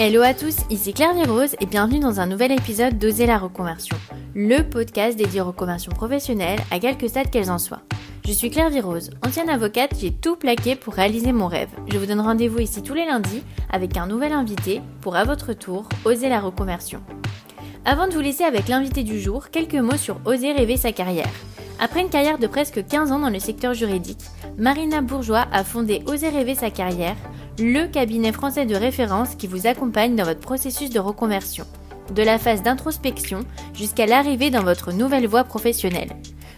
Hello à tous, ici Claire Virose et bienvenue dans un nouvel épisode d'Oser la reconversion, le podcast dédié aux reconversions professionnelles à quelques stades qu'elles en soient. Je suis Claire Virose, ancienne avocate, j'ai tout plaqué pour réaliser mon rêve. Je vous donne rendez-vous ici tous les lundis avec un nouvel invité pour à votre tour oser la reconversion. Avant de vous laisser avec l'invité du jour, quelques mots sur oser rêver sa carrière. Après une carrière de presque 15 ans dans le secteur juridique, Marina Bourgeois a fondé Oser rêver sa carrière, le cabinet français de référence qui vous accompagne dans votre processus de reconversion, de la phase d'introspection jusqu'à l'arrivée dans votre nouvelle voie professionnelle.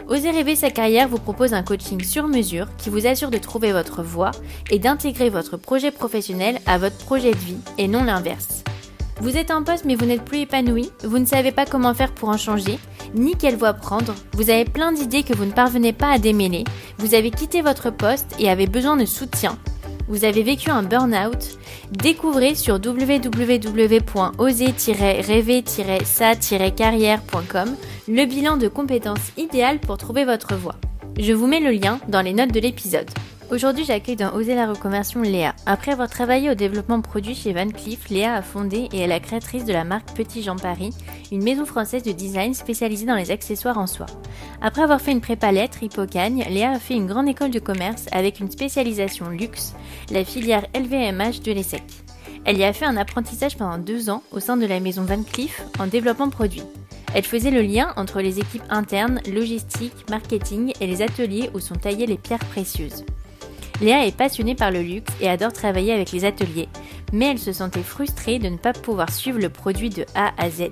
Oser rêver sa carrière vous propose un coaching sur mesure qui vous assure de trouver votre voie et d'intégrer votre projet professionnel à votre projet de vie et non l'inverse. Vous êtes en poste mais vous n'êtes plus épanoui, vous ne savez pas comment faire pour en changer, ni quelle voie prendre, vous avez plein d'idées que vous ne parvenez pas à démêler, vous avez quitté votre poste et avez besoin de soutien, vous avez vécu un burn-out, découvrez sur www.oser-rêver-sa-carrière.com le bilan de compétences idéales pour trouver votre voie. Je vous mets le lien dans les notes de l'épisode. Aujourd'hui, j'accueille dans Oser la reconversion Léa. Après avoir travaillé au développement produit chez Van Cleef, Léa a fondé et est la créatrice de la marque Petit Jean Paris, une maison française de design spécialisée dans les accessoires en soie. Après avoir fait une prépa lettres Hippocagne, Léa a fait une grande école de commerce avec une spécialisation luxe, la filière LVMH de l'ESSEC. Elle y a fait un apprentissage pendant deux ans au sein de la maison Van Cleef en développement produit. Elle faisait le lien entre les équipes internes, logistique, marketing et les ateliers où sont taillées les pierres précieuses. Léa est passionnée par le luxe et adore travailler avec les ateliers, mais elle se sentait frustrée de ne pas pouvoir suivre le produit de A à Z.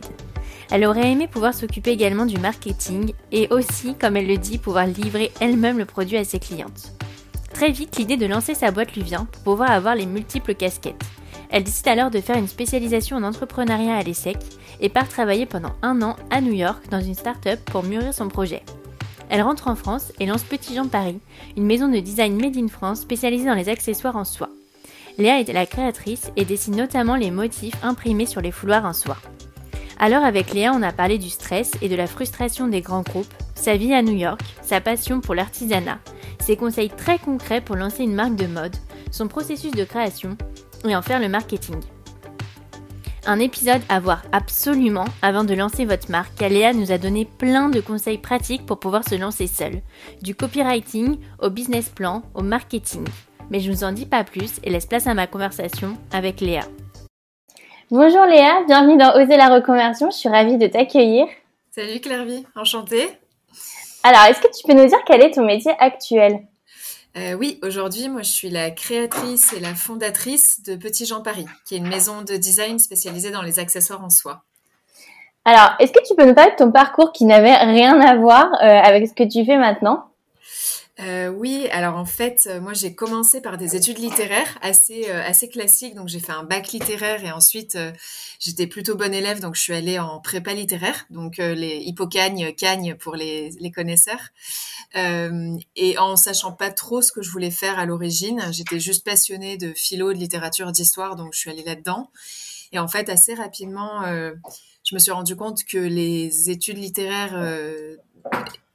Elle aurait aimé pouvoir s'occuper également du marketing et aussi, comme elle le dit, pouvoir livrer elle-même le produit à ses clientes. Très vite, l'idée de lancer sa boîte lui vient pour pouvoir avoir les multiples casquettes. Elle décide alors de faire une spécialisation en entrepreneuriat à l'ESSEC et part travailler pendant un an à New York dans une start-up pour mûrir son projet. Elle rentre en France et lance Petit Jean Paris, une maison de design made in France spécialisée dans les accessoires en soie. Léa est la créatrice et dessine notamment les motifs imprimés sur les fouloirs en soie. Alors avec Léa, on a parlé du stress et de la frustration des grands groupes, sa vie à New York, sa passion pour l'artisanat, ses conseils très concrets pour lancer une marque de mode, son processus de création et en faire le marketing. Un épisode à voir absolument avant de lancer votre marque, car Léa nous a donné plein de conseils pratiques pour pouvoir se lancer seul. Du copywriting au business plan, au marketing. Mais je ne vous en dis pas plus et laisse place à ma conversation avec Léa. Bonjour Léa, bienvenue dans Oser la reconversion, je suis ravie de t'accueillir. Salut Clairvy, enchantée. Alors, est-ce que tu peux nous dire quel est ton métier actuel? Euh, oui, aujourd'hui, moi, je suis la créatrice et la fondatrice de Petit Jean Paris, qui est une maison de design spécialisée dans les accessoires en soie. Alors, est-ce que tu peux nous parler de ton parcours qui n'avait rien à voir euh, avec ce que tu fais maintenant? Euh, oui, alors en fait, euh, moi j'ai commencé par des études littéraires assez euh, assez classiques, donc j'ai fait un bac littéraire et ensuite j'étais plutôt bonne élève, donc je suis allée en prépa littéraire, donc les hippocagnes, cagnes pour les, les connaisseurs, et en sachant pas trop ce que je voulais faire à l'origine, j'étais juste passionnée de philo, de littérature, d'histoire, donc je suis allée là-dedans, et en fait assez rapidement, je me suis rendu compte que les études littéraires,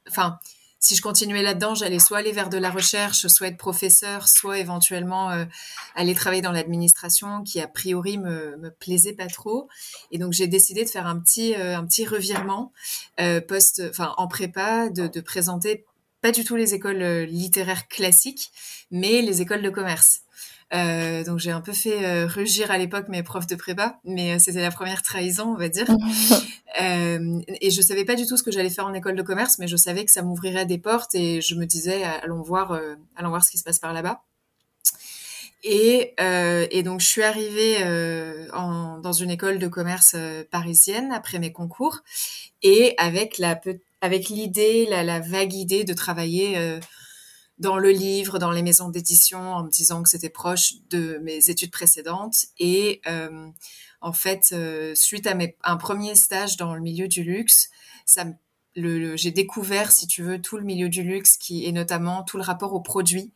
enfin si je continuais là-dedans, j'allais soit aller vers de la recherche, soit être professeur, soit éventuellement euh, aller travailler dans l'administration, qui a priori me, me plaisait pas trop. Et donc j'ai décidé de faire un petit euh, un petit revirement euh, post, enfin en prépa, de, de, présenter pas du tout les écoles euh, littéraires classiques, mais les écoles de commerce. Euh, donc j'ai un peu fait euh, rugir à l'époque mes profs de prépa, mais euh, c'était la première trahison, on va dire. Et je savais pas du tout ce que j'allais faire en école de commerce, mais je savais que ça m'ouvrirait des portes et je me disais allons voir, allons voir ce qui se passe par là-bas. Et, et, donc je suis arrivée en, dans une école de commerce parisienne après mes concours et avec la avec l'idée, la, la, vague idée de travailler dans le livre, dans les maisons d'édition, en me disant que c'était proche de mes études précédentes. Et euh, en fait, euh, suite à mes, un premier stage dans le milieu du luxe, ça le, j'ai découvert, si tu veux, tout le milieu du luxe, qui est notamment tout le rapport aux produits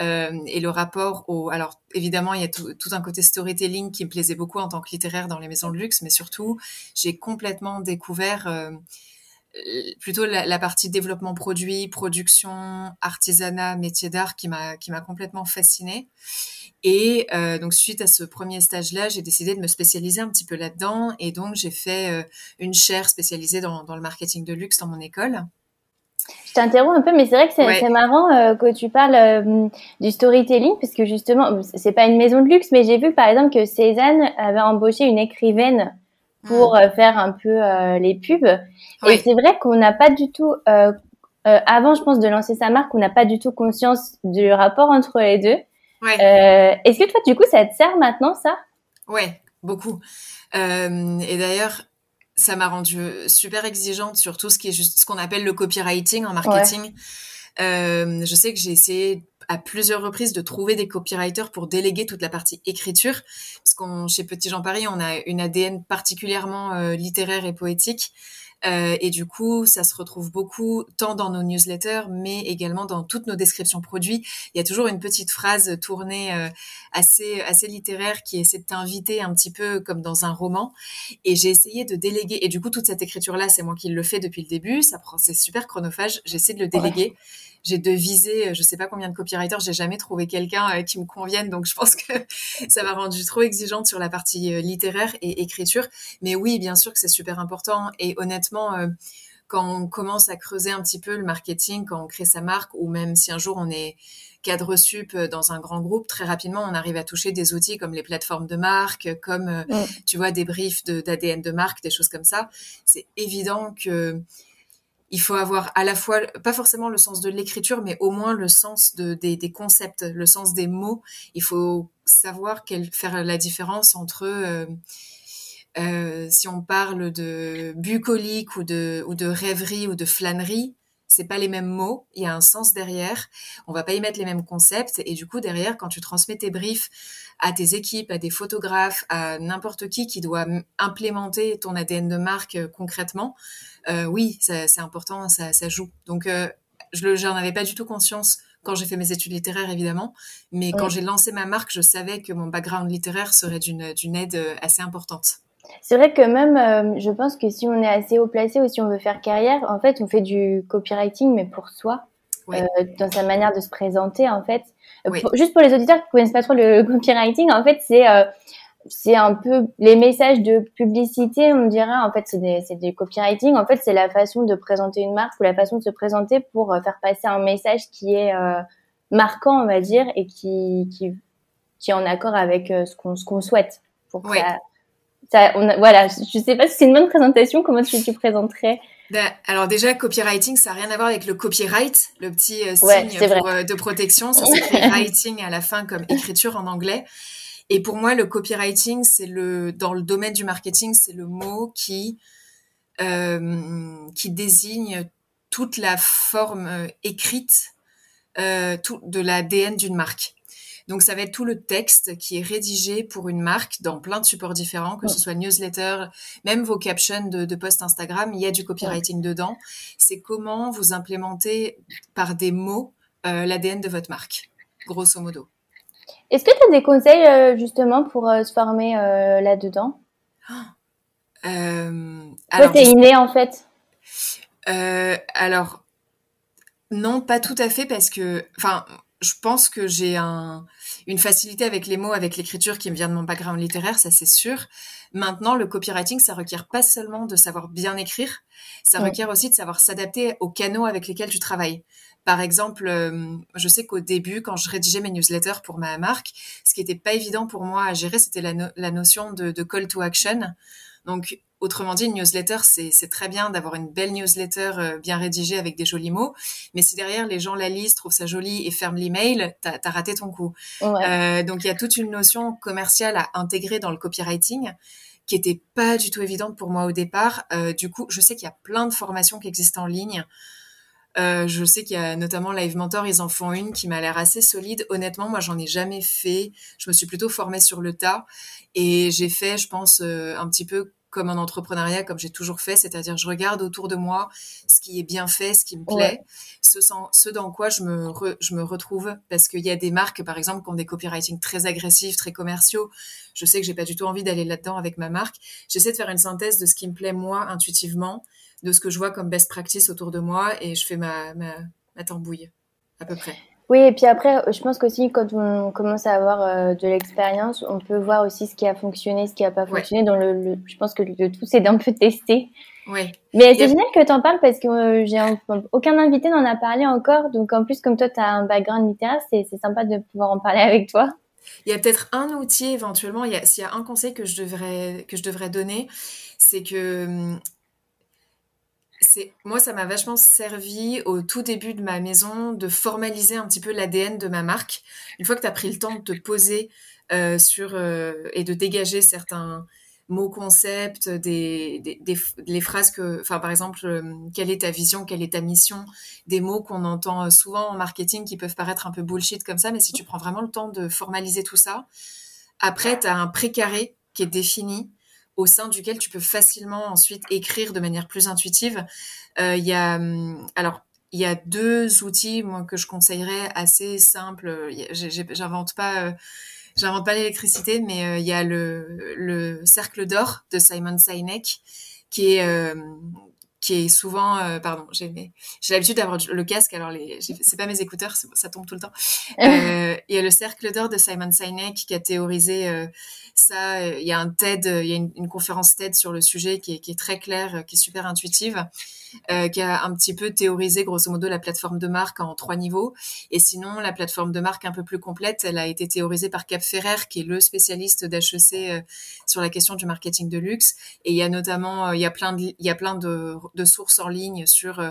euh, et le rapport au. Alors évidemment, il y a tout, tout, un côté storytelling qui me plaisait beaucoup en tant que littéraire dans les maisons de luxe, mais surtout, j'ai complètement découvert euh, plutôt la, partie développement produit, production, artisanat, métier d'art qui m'a qui m'a complètement fascinée. Et euh, donc suite à ce premier stage-là, j'ai décidé de me spécialiser un petit peu là-dedans. Et donc j'ai fait euh, une chaire spécialisée dans, dans le marketing de luxe dans mon école. Je t'interromps un peu, mais c'est vrai que c'est marrant euh, que tu parles euh, du storytelling, parce que justement, c'est pas une maison de luxe, mais j'ai vu par exemple que Cézanne avait embauché une écrivaine pour euh, faire un peu les pubs. Et c'est vrai qu'on n'a pas du tout, avant je pense de lancer sa marque, on n'a pas du tout conscience du rapport entre les deux. Est-ce que toi, du coup, ça te sert maintenant, ça? Ouais, beaucoup. et d'ailleurs, ça m'a rendue super exigeante sur tout ce qui est juste ce qu'on appelle le copywriting en marketing. Euh, je sais que j'ai essayé à plusieurs reprises de trouver des copywriters pour déléguer toute la partie écriture, parce qu'on chez Petit Jean Paris, on a une ADN particulièrement euh, littéraire et poétique. Euh, et du coup, ça se retrouve beaucoup tant dans nos newsletters, mais également dans toutes nos descriptions produits. Il y a toujours une petite phrase tournée euh, assez assez littéraire qui essaie de t'inviter un petit peu comme dans un roman. Et j'ai essayé de déléguer. Et du coup, toute cette écriture là, c'est moi qui le fais depuis le début. Ça prend, c'est super chronophage. J'essaie de le déléguer j'ai devisé, euh, je sais pas combien de copywriters, j'ai jamais trouvé quelqu'un euh, qui me convienne, donc je pense que ça m'a rendu trop exigeante sur la partie euh, littéraire et écriture. Mais oui, bien sûr que c'est super important. Et honnêtement, quand on commence à creuser un petit peu le marketing, quand on crée sa marque, ou même si un jour on est cadre sup dans un grand groupe, très rapidement, on arrive à toucher des outils comme les plateformes de marque, comme, tu vois, des briefs d'ADN de, de, marque, des choses comme ça. C'est évident que il faut avoir à la fois, pas forcément le sens de l'écriture, mais au moins le sens de, des, concepts, le sens des mots. Il faut savoir faire la différence entre euh, euh, si on parle de bucolique ou de, ou de rêverie ou de flânerie, c'est pas les mêmes mots, il y a un sens derrière. On va pas y mettre les mêmes concepts et du coup derrière quand tu transmets tes briefs à tes équipes, à des photographes, à n'importe qui qui doit implémenter ton ADN de marque euh, concrètement, euh, oui, c'est important, ça, ça, joue. Donc, euh, je j'en avais pas du tout conscience quand j'ai fait mes études littéraires, évidemment, mais quand j'ai lancé ma marque, je savais que mon background littéraire serait d'une aide assez importante. C'est vrai que même, euh, je pense que si on est assez haut placé ou si on veut faire carrière, en fait, on fait du copywriting, mais pour soi, euh, dans sa manière de se présenter, en fait. juste pour les auditeurs qui connaissent pas trop le copywriting, en fait, c'est c'est un peu les messages de publicité, on dirait en fait c'est des, du copywriting. En fait, c'est la façon de présenter une marque ou la façon de se présenter pour euh, faire passer un message qui est euh, marquant, on va dire, et qui qui, qui est en accord avec euh, ce qu'on qu'on souhaite. Pour ça, ça on voilà, je sais pas si c'est une bonne présentation. Comment tu, tu présenterais ben, alors déjà, copywriting, ça n'a rien à voir avec le copyright, le petit signe de protection. Ça s'écrit writing à la fin comme écriture en anglais. Et pour moi, le copywriting, c'est le dans le domaine du marketing, c'est le mot qui euh, qui désigne toute la forme euh, écrite euh, tout, de l'ADN d'une marque. Donc ça va être tout le texte qui est rédigé pour une marque dans plein de supports différents, que ce soit newsletter, même vos captions de, de posts Instagram, il y a du copywriting dedans. C'est comment vous implémentez par des mots euh, l'ADN de votre marque, grosso modo. Est-ce que tu as des conseils euh, justement pour euh, se former là-dedans? Euh, alors, t'es inné en fait Alors, non, pas tout à fait parce que, enfin, je pense que j'ai un, une facilité avec les mots, avec l'écriture qui me vient de mon background littéraire, ça c'est sûr. Maintenant, le copywriting, ça requiert pas seulement de savoir bien écrire, ça requiert aussi de savoir s'adapter aux canaux avec lesquels tu travailles. Par exemple, euh, je sais qu'au début, quand je rédigeais mes newsletters pour ma marque, ce qui n'était pas évident pour moi à gérer, c'était la, notion de, call to action. Donc, autrement dit, une newsletter, c'est très bien d'avoir une belle newsletter euh, bien rédigée avec des jolis mots, mais si derrière les gens la lisent, trouvent ça joli et ferment l'email, t'as as raté ton coup. Euh, donc, il y a toute une notion commerciale à intégrer dans le copywriting qui était pas du tout évidente pour moi au départ. du coup, je sais qu'il y a plein de formations qui existent en ligne. Euh, je sais qu'il y a notamment Live Mentor, ils en font une qui m'a l'air assez solide. Honnêtement, moi, j'en ai jamais fait. Je me suis plutôt formée sur le tas et j'ai fait, je pense, euh, un petit peu comme en entrepreneuriat, comme j'ai toujours fait, c'est-à-dire je regarde autour de moi ce qui est bien fait, ce qui me plaît, ce, ce, dans quoi je me, je me retrouve, parce qu'il y a des marques, par exemple, qui ont des copywriting très agressifs, très commerciaux. Je sais que j'ai pas du tout envie d'aller là-dedans avec ma marque. J'essaie de faire une synthèse de ce qui me plaît moi intuitivement, de ce que je vois comme best practice autour de moi et je fais ma, ma, ma tambouille à peu près. Oui, et puis après, je pense qu'aussi, quand on commence à avoir euh, de l'expérience, on peut voir aussi ce qui a fonctionné, ce qui n'a pas fonctionné. Dans le, je pense que le tout, c'est d'un peu tester. Oui. Mais c'est génial que tu en parles parce que euh, j'ai aucun invité n'en a parlé encore. Donc, en plus, comme toi, tu as un background littéraire, c'est sympa de pouvoir en parler avec toi. Il y a peut-être un outil éventuellement, s'il y a un conseil que je devrais, que je devrais donner, c'est que hum, moi ça m'a vachement servi au tout début de ma maison de formaliser un petit peu l'ADN de ma marque. Une fois que tu as pris le temps de te poser euh, sur euh, et de dégager certains mots concepts, des, des, les phrases que, enfin par exemple, euh, quelle est ta vision, quelle est ta mission, des mots qu'on entend souvent en marketing qui peuvent paraître un peu bullshit comme ça, mais si tu prends vraiment le temps de formaliser tout ça, après tu as un précaré qui est défini au sein duquel tu peux facilement ensuite écrire de manière plus intuitive. Euh, il y a, hum, alors, il y a deux outils moi, que je conseillerais assez simples. J'invente pas, euh, j'invente pas l'électricité, mais euh, il y a le, le cercle d'or de Simon Sinek qui est qui est souvent, pardon, j'ai l'habitude d'avoir le casque, alors c'est pas mes écouteurs, ça tombe tout le temps. il y a le cercle d'or de Simon Sinek qui a théorisé ça, euh, il y a un TED, euh, il y a une, conférence TED sur le sujet qui est, qui est, très claire, euh, qui est super intuitive, euh, qui a un petit peu théorisé grosso modo la plateforme de marque en trois niveaux. Et sinon, la plateforme de marque un peu plus complète, elle a été théorisée par Cap Ferrer, qui est le spécialiste d'HEC euh, sur la question du marketing de luxe. Et il y a notamment, il y a plein de, il y a plein de, de sources en ligne sur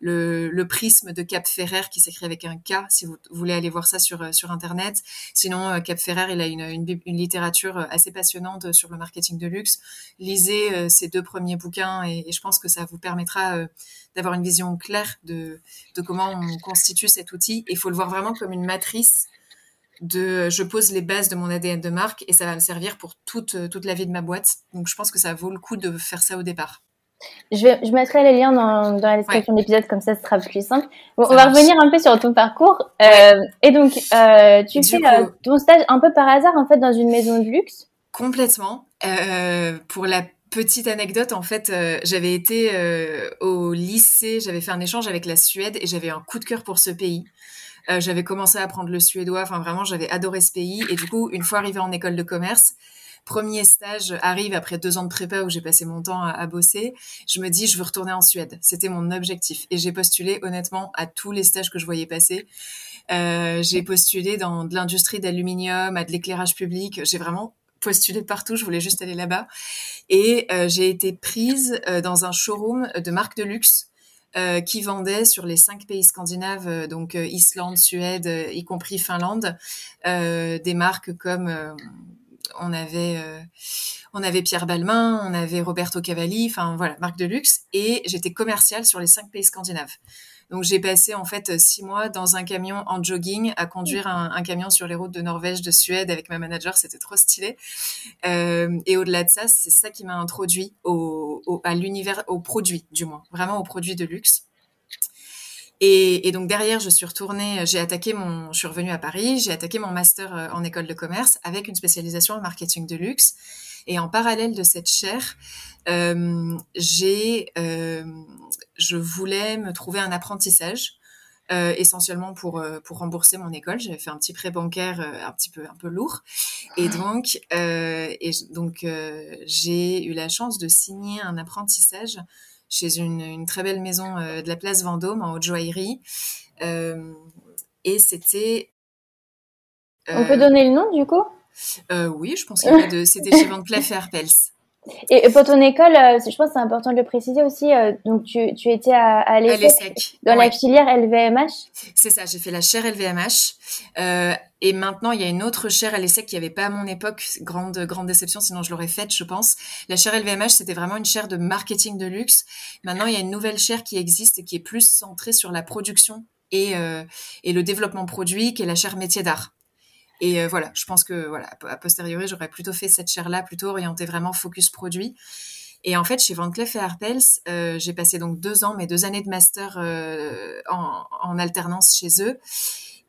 le, le, prisme de Cap Ferrer qui s'écrit avec un K, si vous voulez aller voir ça sur sur internet. Sinon, Cap Ferrer, il a une, une, une littérature assez passionnante sur le marketing de luxe. Lisez euh, ces deux premiers bouquins et, je pense que ça vous permettra euh, d'avoir une vision claire de, de comment on constitue cet outil. Il faut le voir vraiment comme une matrice de je pose les bases de mon ADN de marque et ça va me servir pour toute, toute la vie de ma boîte. Donc je pense que ça vaut le coup de faire ça au départ. Je, vais, je mettrai les liens dans, dans la description de l'épisode, comme ça ce sera plus simple. Bon, on va revenir un peu sur ton parcours. Euh, et donc, euh, tu fais euh, ton stage un peu par hasard, en fait, dans une maison de luxe Complètement. Euh, pour la petite anecdote, en fait, euh, j'avais été euh, au lycée, j'avais fait un échange avec la Suède et j'avais un coup de cœur pour ce pays. j'avais commencé à apprendre le suédois, enfin vraiment, j'avais adoré ce pays. Et du coup, une fois arrivée en école de commerce, premier stage arrive après deux ans de prépa où j'ai passé mon temps à, bosser. Je me dis, je veux retourner en Suède. C'était mon objectif. Et j'ai postulé honnêtement à tous les stages que je voyais passer. Euh, j'ai postulé dans de l'industrie d'aluminium, à de l'éclairage public. J'ai vraiment postulé partout. Je voulais juste aller là-bas. Et euh, j'ai été prise euh, dans un showroom de marque de luxe. Euh, qui vendait sur les cinq pays scandinaves, donc Islande, Suède, y compris Finlande, des marques comme on avait on avait Pierre Balmain, on avait Roberto Cavalli, enfin voilà, marque de luxe. Et j'étais commerciale sur les cinq pays scandinaves. Donc j'ai passé en fait six mois dans un camion en jogging à conduire un, camion sur les routes de Norvège, de Suède avec ma manager, c'était trop stylé. Euh, et au-delà de ça, c'est ça qui m'a introduit au, à l'univers, aux produits du moins, vraiment aux produits de luxe. Et, donc derrière, je suis retournée, j'ai attaqué mon, je suis revenue à Paris, j'ai attaqué mon master euh, en école de commerce avec une spécialisation en marketing de luxe. Et en parallèle de cette chaire, euh, j'ai, euh, je voulais me trouver un apprentissage. Euh, essentiellement pour euh, pour rembourser mon école. J'avais fait un petit prêt bancaire euh, un petit peu un peu lourd et donc et donc j'ai eu la chance de signer un apprentissage chez une, une très belle maison de la place Vendôme en haute joaillerie. Et c'était. On peut donner le nom du coup? Oui, je pense de. C'était chez Van Cleef Pels. Et pour ton école, je pense que c'est important de le préciser aussi. Donc, tu, tu étais à, à l'ESSEC, dans la filière LVMH C'est ça, j'ai fait la chaire LVMH. Euh, et maintenant, il y a une autre chaire à l'ESSEC qui n'y avait pas à mon époque. Grande, grande déception, sinon je l'aurais faite, je pense. La chaire LVMH, c'était vraiment une chaire de marketing de luxe. Maintenant, il y a une nouvelle chaire qui existe et qui est plus centrée sur la production et, euh, et le développement produit, qui est la chaire métier d'art. Et euh, voilà, je pense que voilà, a posteriori, j'aurais plutôt fait cette chaire-là, plutôt orientée vraiment focus produit. Et en fait, chez Van Cleef et Arpels, euh, j'ai passé donc deux ans, mes deux années de master euh, en, en, alternance chez eux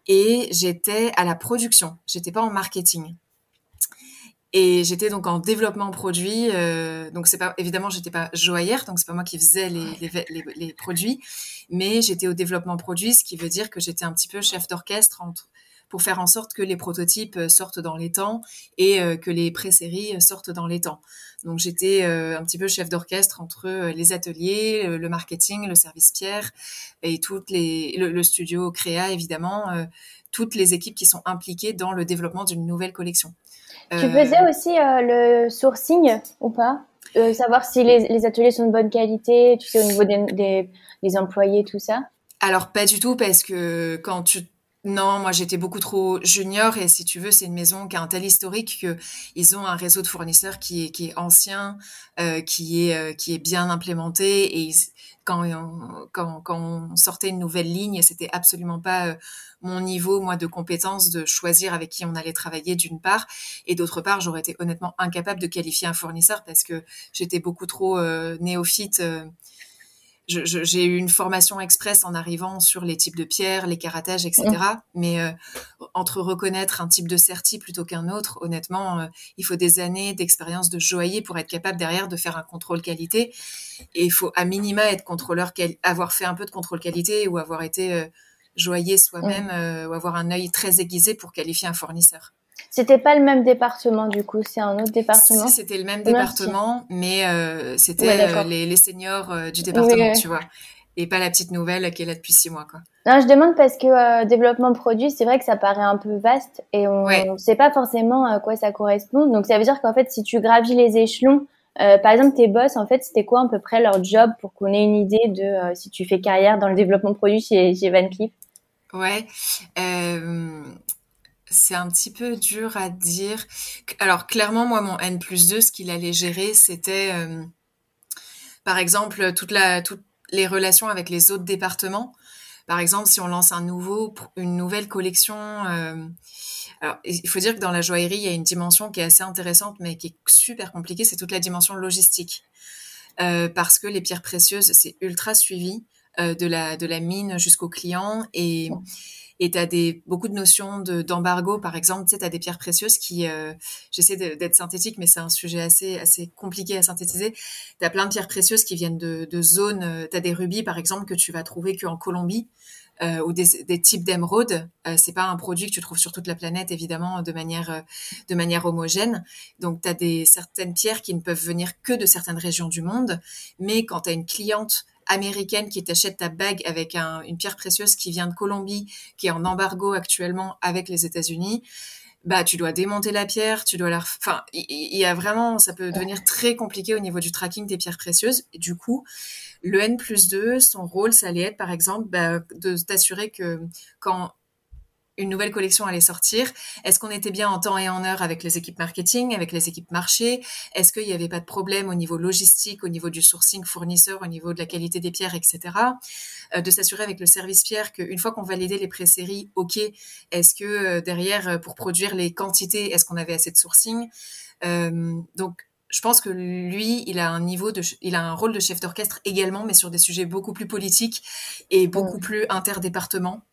et j'étais à la production. J'étais pas en marketing. Et j'étais donc en développement produit. Euh, donc c'est pas évidemment j'étais pas joaillère, donc c'est pas moi qui faisais les, les, les, produits, mais j'étais au développement produit, ce qui veut dire que j'étais un petit peu chef d'orchestre entre pour faire en sorte que les prototypes sortent dans les temps et que les pré-séries sortent dans les temps. Donc j'étais un petit peu chef d'orchestre entre les ateliers, le marketing, le service Pierre et toutes les le, le studio créa évidemment, toutes les équipes qui sont impliquées dans le développement d'une nouvelle collection. Tu faisais euh, aussi euh, le sourcing ou pas? Euh, Savoir si les, ateliers sont de bonne qualité, tu sais, au niveau des, des, employés, tout ça? Alors, pas du tout, parce que quand tu non, moi j'étais beaucoup trop junior et si tu veux, c'est une maison qui a un tel historique que ils ont un réseau de fournisseurs qui est, qui est ancien, qui est qui est bien implémenté et quand on, quand, quand on sortait une nouvelle ligne, c'était absolument pas mon niveau, moi, de compétences, de choisir avec qui on allait travailler d'une part, et d'autre part, j'aurais été honnêtement incapable de qualifier un fournisseur parce que j'étais beaucoup trop euh, néophyte. Euh, j'ai eu une formation express en arrivant sur les types de pierres, les caratages, etc. Mmh. Mais euh, entre reconnaître un type de certi plutôt qu'un autre, honnêtement, il faut des années d'expérience de joaillier pour être capable derrière de faire un contrôle qualité. Et il faut à minima être contrôleur, avoir fait un peu de contrôle qualité ou avoir été joyer soi-même euh, ou avoir un œil très aiguisé pour qualifier un fournisseur. C'était pas le même département du coup, c'est un autre département. Si, c'était le même département, mais euh, c'était euh, les, les, seniors du département, tu vois, et pas la petite nouvelle qui est là depuis six mois, quoi. Non, je demande parce que développement produit, c'est vrai que ça paraît un peu vaste et on ne sait pas forcément à quoi ça correspond. Donc ça veut dire qu'en fait, si tu gravis les échelons, par exemple, tes boss, en fait, c'était quoi à peu près leur job pour qu'on ait une idée de si tu fais carrière dans le développement produit chez, chez Van Cleef? Ouais. Euh, c'est un petit peu dur à dire. Alors, clairement, moi, mon N plus 2, ce qu'il allait gérer, c'était, euh, par exemple, toutes les relations avec les autres départements. Par exemple, si on lance un nouveau, une nouvelle collection, euh, alors, il faut dire que dans la joaillerie, il y a une dimension qui est assez intéressante, mais qui est super compliquée, c'est toute la dimension logistique. parce que les pierres précieuses, c'est ultra suivi. Euh, de, la, de la mine jusqu'au client. Et et tu as des, beaucoup de notions d'embargo, par exemple. Tu as des pierres précieuses qui... Euh, j'essaie d'être synthétique, mais c'est un sujet assez, compliqué à synthétiser. Tu as plein de pierres précieuses qui viennent de, zones... Euh, tu as des rubis, par exemple, que tu vas trouver qu'en Colombie. ou des, types d'émeraudes. Euh, c'est pas un produit que tu trouves sur toute la planète, évidemment, de manière, de manière homogène. Donc, tu as des, certaines pierres qui ne peuvent venir que de certaines régions du monde. Mais quand tu as une cliente américaine qui t'achète ta bague avec une pierre précieuse qui vient de Colombie, qui est en embargo actuellement avec les États-Unis, bah tu dois démonter la pierre, tu dois la, enfin il y, a vraiment, ça peut devenir très compliqué au niveau du tracking des pierres précieuses. Et du coup, le N plus 2, son rôle, ça allait être par exemple bah, de t'assurer que quand une nouvelle collection allait sortir. Est-ce qu'on était bien en temps et en heure avec les équipes marketing, avec les équipes marché Est-ce qu'il n'y avait pas de problème au niveau logistique, au niveau du sourcing fournisseur, au niveau de la qualité des pierres, etc. Euh, de s'assurer avec le service pierre qu'une fois qu'on validait les pré-séries, ok, est-ce que euh, derrière, euh, pour produire les quantités, est-ce qu'on avait assez de sourcing? Donc, je pense que lui, il a un niveau de, il a un rôle de chef d'orchestre également, mais sur des sujets beaucoup plus politiques et beaucoup plus interdépartements.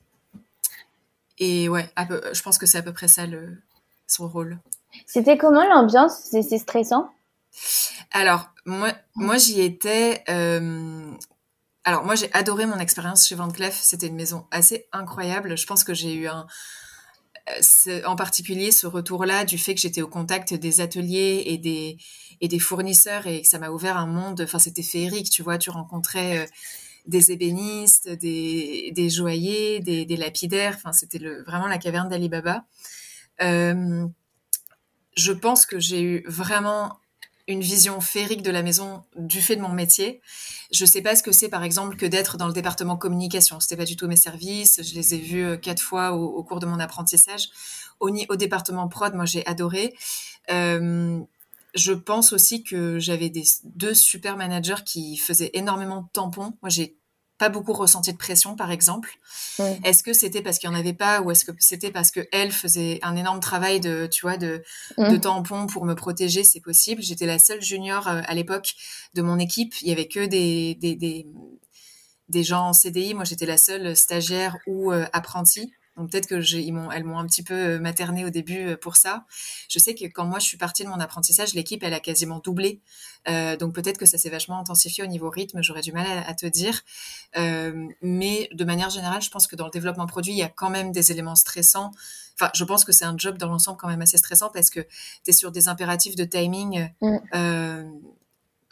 Et ouais, je pense que c'est à peu près ça le, son rôle. C'était comment l'ambiance? C'est stressant? Alors, moi, moi j'y étais. Euh, alors, moi, j'ai adoré mon expérience chez Van Cleef. C'était une maison assez incroyable. Je pense que j'ai eu un. En particulier, ce retour-là du fait que j'étais au contact des ateliers et des, et des fournisseurs et que ça m'a ouvert un monde. Enfin, c'était féerique, tu vois. Tu rencontrais. Euh, des ébénistes, des, des joailliers, des, lapidaires. Enfin, c'était vraiment la caverne d'Alibaba. Euh, je pense que j'ai eu vraiment une vision féerique de la maison du fait de mon métier. Je sais pas ce que c'est, par exemple, que d'être dans le département communication. C'était pas du tout mes services. Je les ai vus euh, quatre fois au, cours de mon apprentissage. Au, au département prod, moi, j'ai adoré. Euh, je pense aussi que j'avais des deux super managers qui faisaient énormément de tampons. Moi, j'ai pas beaucoup ressenti de pression, par exemple. Est-ce que c'était parce qu'il n'y en avait pas ou est-ce que c'était parce que elle faisait un énorme travail de, tu vois, de, de tampons pour me protéger C'est possible. J'étais la seule junior euh, à l'époque de mon équipe. Il y avait que des, des, des, des gens en CDI. Moi, j'étais la seule stagiaire ou euh, apprentie. Donc peut-être que j'ai, ils m'ont, elles m'ont un petit peu materné au début pour ça. Je sais que quand moi je suis partie de mon apprentissage, l'équipe elle a quasiment doublé. donc peut-être que ça s'est vachement intensifié au niveau rythme. J'aurais du mal à, te dire. mais de manière générale, je pense que dans le développement produit, il y a quand même des éléments stressants. Enfin, je pense que c'est un job dans l'ensemble quand même assez stressant parce que tu es sur des impératifs de timing. Mm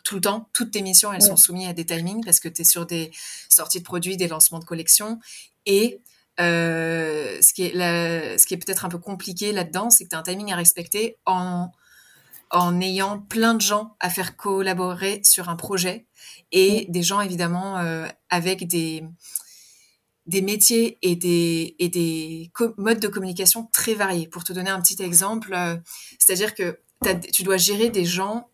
tout le temps. Toutes tes missions, elles sont soumises à des timings parce que tu es sur des sorties de produits, des lancements de collections. Et euh, ce qui est, ce qui est peut-être un peu compliqué là-dedans, c'est que tu as un timing à respecter en, en ayant plein de gens à faire collaborer sur un projet et des gens évidemment euh, avec des, des métiers et des, et des modes de communication très variés. Pour te donner un petit exemple, euh, c'est-à-dire que tu dois gérer des gens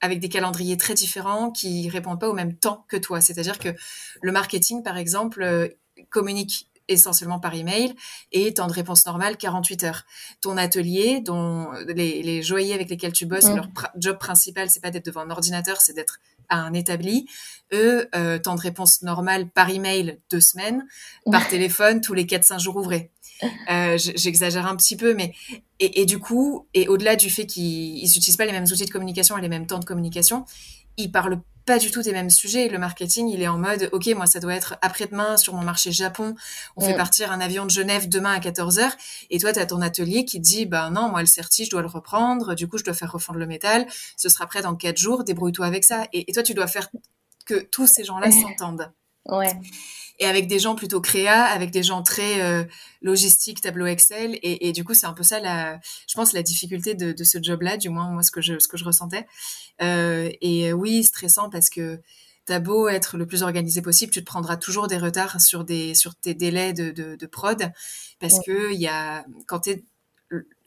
avec des calendriers très différents qui répondent pas au même temps que toi. C'est-à-dire que le marketing, par exemple, euh, communique essentiellement par email et temps de réponse normale 48 heures. Ton atelier, dont les, les joailliers avec lesquels tu bosses, mm. leur job principal, c'est pas d'être devant un ordinateur, c'est d'être à un établi. Eux, euh, temps de réponse normale par email deux semaines, par téléphone tous les 4-5 jours ouvrés. Euh, j'exagère un petit peu, mais et, du coup, et au-delà du fait qu'ils n'utilisent pas les mêmes outils de communication et les mêmes temps de communication, ils parlent pas du tout des mêmes sujets. Le marketing, il est en mode, OK, moi, ça doit être après-demain sur mon marché Japon. On fait partir un avion de Genève demain à 14h. Et toi, tu as ton atelier qui te dit, bah non, moi, le certi, je dois le reprendre. Du coup, je dois faire refondre le métal. Ce sera prêt dans 4 jours. Débrouille-toi avec ça. Et, et, toi, tu dois faire que tous ces gens-là s'entendent. Ouais et avec des gens plutôt créa, avec des gens très euh, logistique, tableau Excel. Et, et du coup, c'est un peu ça, la, je pense, la difficulté de, de ce job-là, du moins moi, ce que je, ce que je ressentais. Euh, et oui, stressant parce que t'as beau être le plus organisé possible, tu te prendras toujours des retards sur, des, sur tes délais de, de, de prod parce que il y a, quand tu es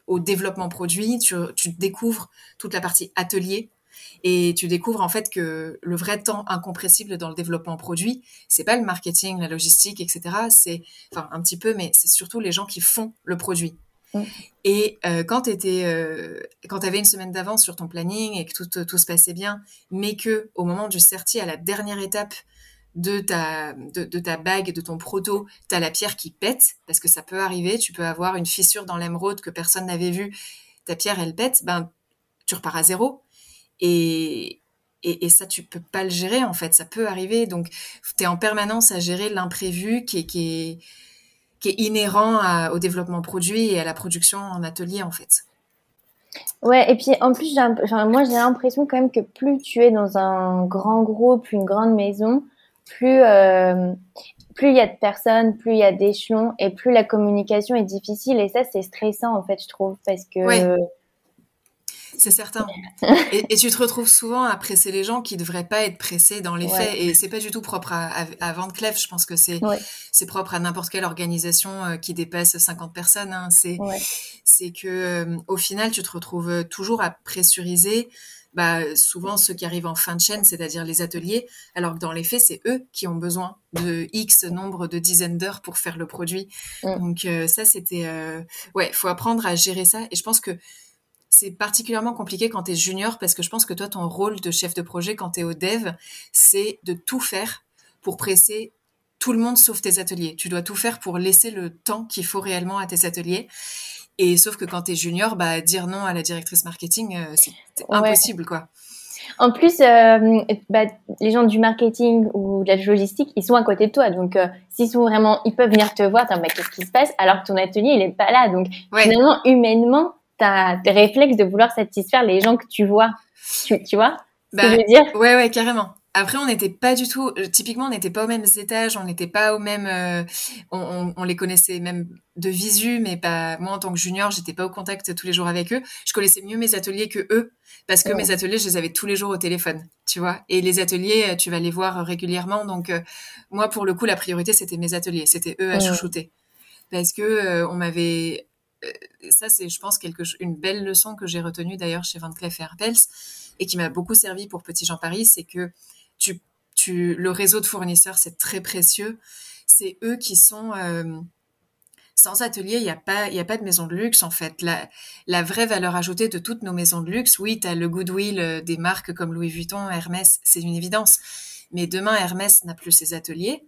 au développement produit, tu, tu découvres toute la partie atelier et tu découvres en fait que le vrai temps incompressible dans le développement produit, c'est pas le marketing, la logistique, etc. C'est, enfin, un petit peu, mais c'est surtout les gens qui font le produit. Mm. Et euh, quand tu euh, quand avais une semaine d'avance sur ton planning et que tout, tout, se passait bien, mais que au moment du certi, à la dernière étape de ta, de, de ta bague, de ton proto, tu as la pierre qui pète, parce que ça peut arriver, tu peux avoir une fissure dans l'émeraude que personne n'avait vue, ta pierre elle pète, ben tu repars à zéro. Et, et, ça, tu peux pas le gérer, en fait. Ça peut arriver. Donc, tu es en permanence à gérer l'imprévu qui est, qui, est, qui est inhérent au développement produit et à la production en atelier, en fait. Ouais, et puis en plus, moi j'ai l'impression quand même que plus tu es dans un grand groupe, une grande maison, plus euh, plus il y a de personnes, plus il y a d'échelons et plus la communication est difficile. Et ça, c'est stressant en fait, je trouve, parce que c'est certain. Et, tu te retrouves souvent à presser les gens qui devraient pas être pressés dans les faits. Et c'est pas du tout propre à, à, Van Cleef. Je pense que c'est c'est propre à n'importe quelle organisation euh, qui dépasse 50 personnes. Hein. C'est c'est que euh, au final, tu te retrouves toujours à pressuriser. Bah, souvent ceux qui arrivent en fin de chaîne, c'est-à-dire les ateliers, alors que dans les faits, c'est eux qui ont besoin de X nombre de dizaines d'heures pour faire le produit. Donc euh, ça, c'était... Euh... Ouais, faut apprendre à gérer ça. Et je pense que c'est particulièrement compliqué quand tu es junior parce que je pense que toi, ton rôle de chef de projet quand tu es au dev, c'est de tout faire pour presser tout le monde sauf tes ateliers. Tu dois tout faire pour laisser le temps qu'il faut réellement à tes ateliers. Et sauf que quand tu es junior, bah, dire non à la directrice marketing, euh, c'est impossible, quoi. En plus, euh, bah, les gens du marketing ou de la logistique, ils sont à côté de toi. Donc, euh, s'ils sont vraiment, ils peuvent venir te voir, bah, qu'est-ce qui se passe? Alors que ton atelier, il est pas là. Donc, finalement, humainement, tu as des réflexes de vouloir satisfaire les gens que tu vois. Tu, tu vois ce que je veux bah, dire? Ouais, ouais, carrément. Après, on n'était pas du tout, euh, typiquement, on n'était pas aux mêmes étages, on n'était pas au même, euh, on, on, les connaissait même de visu, mais pas, moi, en tant que junior, j'étais pas au contact tous les jours avec eux. Je connaissais mieux mes ateliers que eux, parce que mes ateliers, je les avais tous les jours au téléphone, tu vois. Et les ateliers, euh, tu vas les voir régulièrement. Donc, moi, pour le coup, la priorité, c'était mes ateliers, c'était eux à chouchouter. Parce que on m'avait euh, ça, c'est, je pense, quelque, une belle leçon que j'ai retenue d'ailleurs chez Van Cleef Arpels et qui m'a beaucoup servi pour Petit Jean Paris, c'est que tu, tu, le réseau de fournisseurs, c'est très précieux. C'est eux qui sont euh, sans atelier, il n'y a pas, il a pas de maison de luxe en fait. La, la vraie valeur ajoutée de toutes nos maisons de luxe, oui, tu as le goodwill euh, des marques comme Louis Vuitton, Hermès, c'est une évidence. Mais demain, Hermès n'a plus ses ateliers.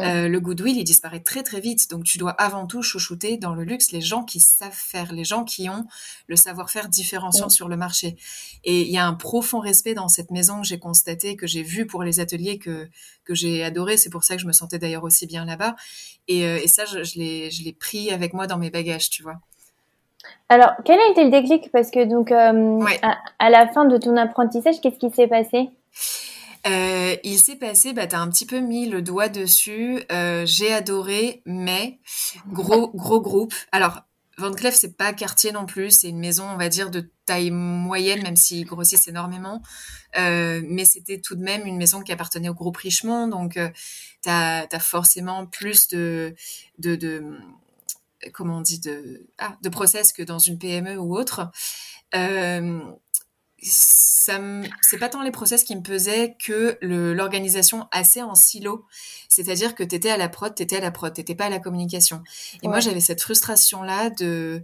Euh, le goodwill, il disparaît très très vite. Donc tu dois avant tout chouchouter dans le luxe les gens qui savent faire, les gens qui ont le savoir-faire différenciant sur le marché. Et il y a un profond respect dans cette maison que j'ai constaté, que j'ai vu pour les ateliers que, que j'ai adoré. C'est pour ça que je me sentais d'ailleurs aussi bien là-bas. Et, euh, et ça, je, je l'ai pris avec moi dans mes bagages, tu vois. Alors, quel a été le déclic? Parce que donc, euh, à, à, la fin de ton apprentissage, qu'est-ce qui s'est passé? Euh, il s'est passé, bah, tu as un petit peu mis le doigt dessus. Euh, j'ai adoré, mais gros, gros groupe. Alors, Van Cleef, c'est pas quartier non plus, c'est une maison, on va dire, de taille moyenne, même s'ils grossissent énormément. Euh, mais c'était tout de même une maison qui appartenait au groupe Richemont, donc euh, tu as, forcément plus de, de, de, comment on dit, de, ah, de process que dans une PME ou autre. Ça c'est pas tant les process qui me pesaient que l'organisation assez en silo. C'est-à-dire que tu étais à la prod, tu étais à la prod, t'étais pas à la communication. Et moi, j'avais cette frustration-là de,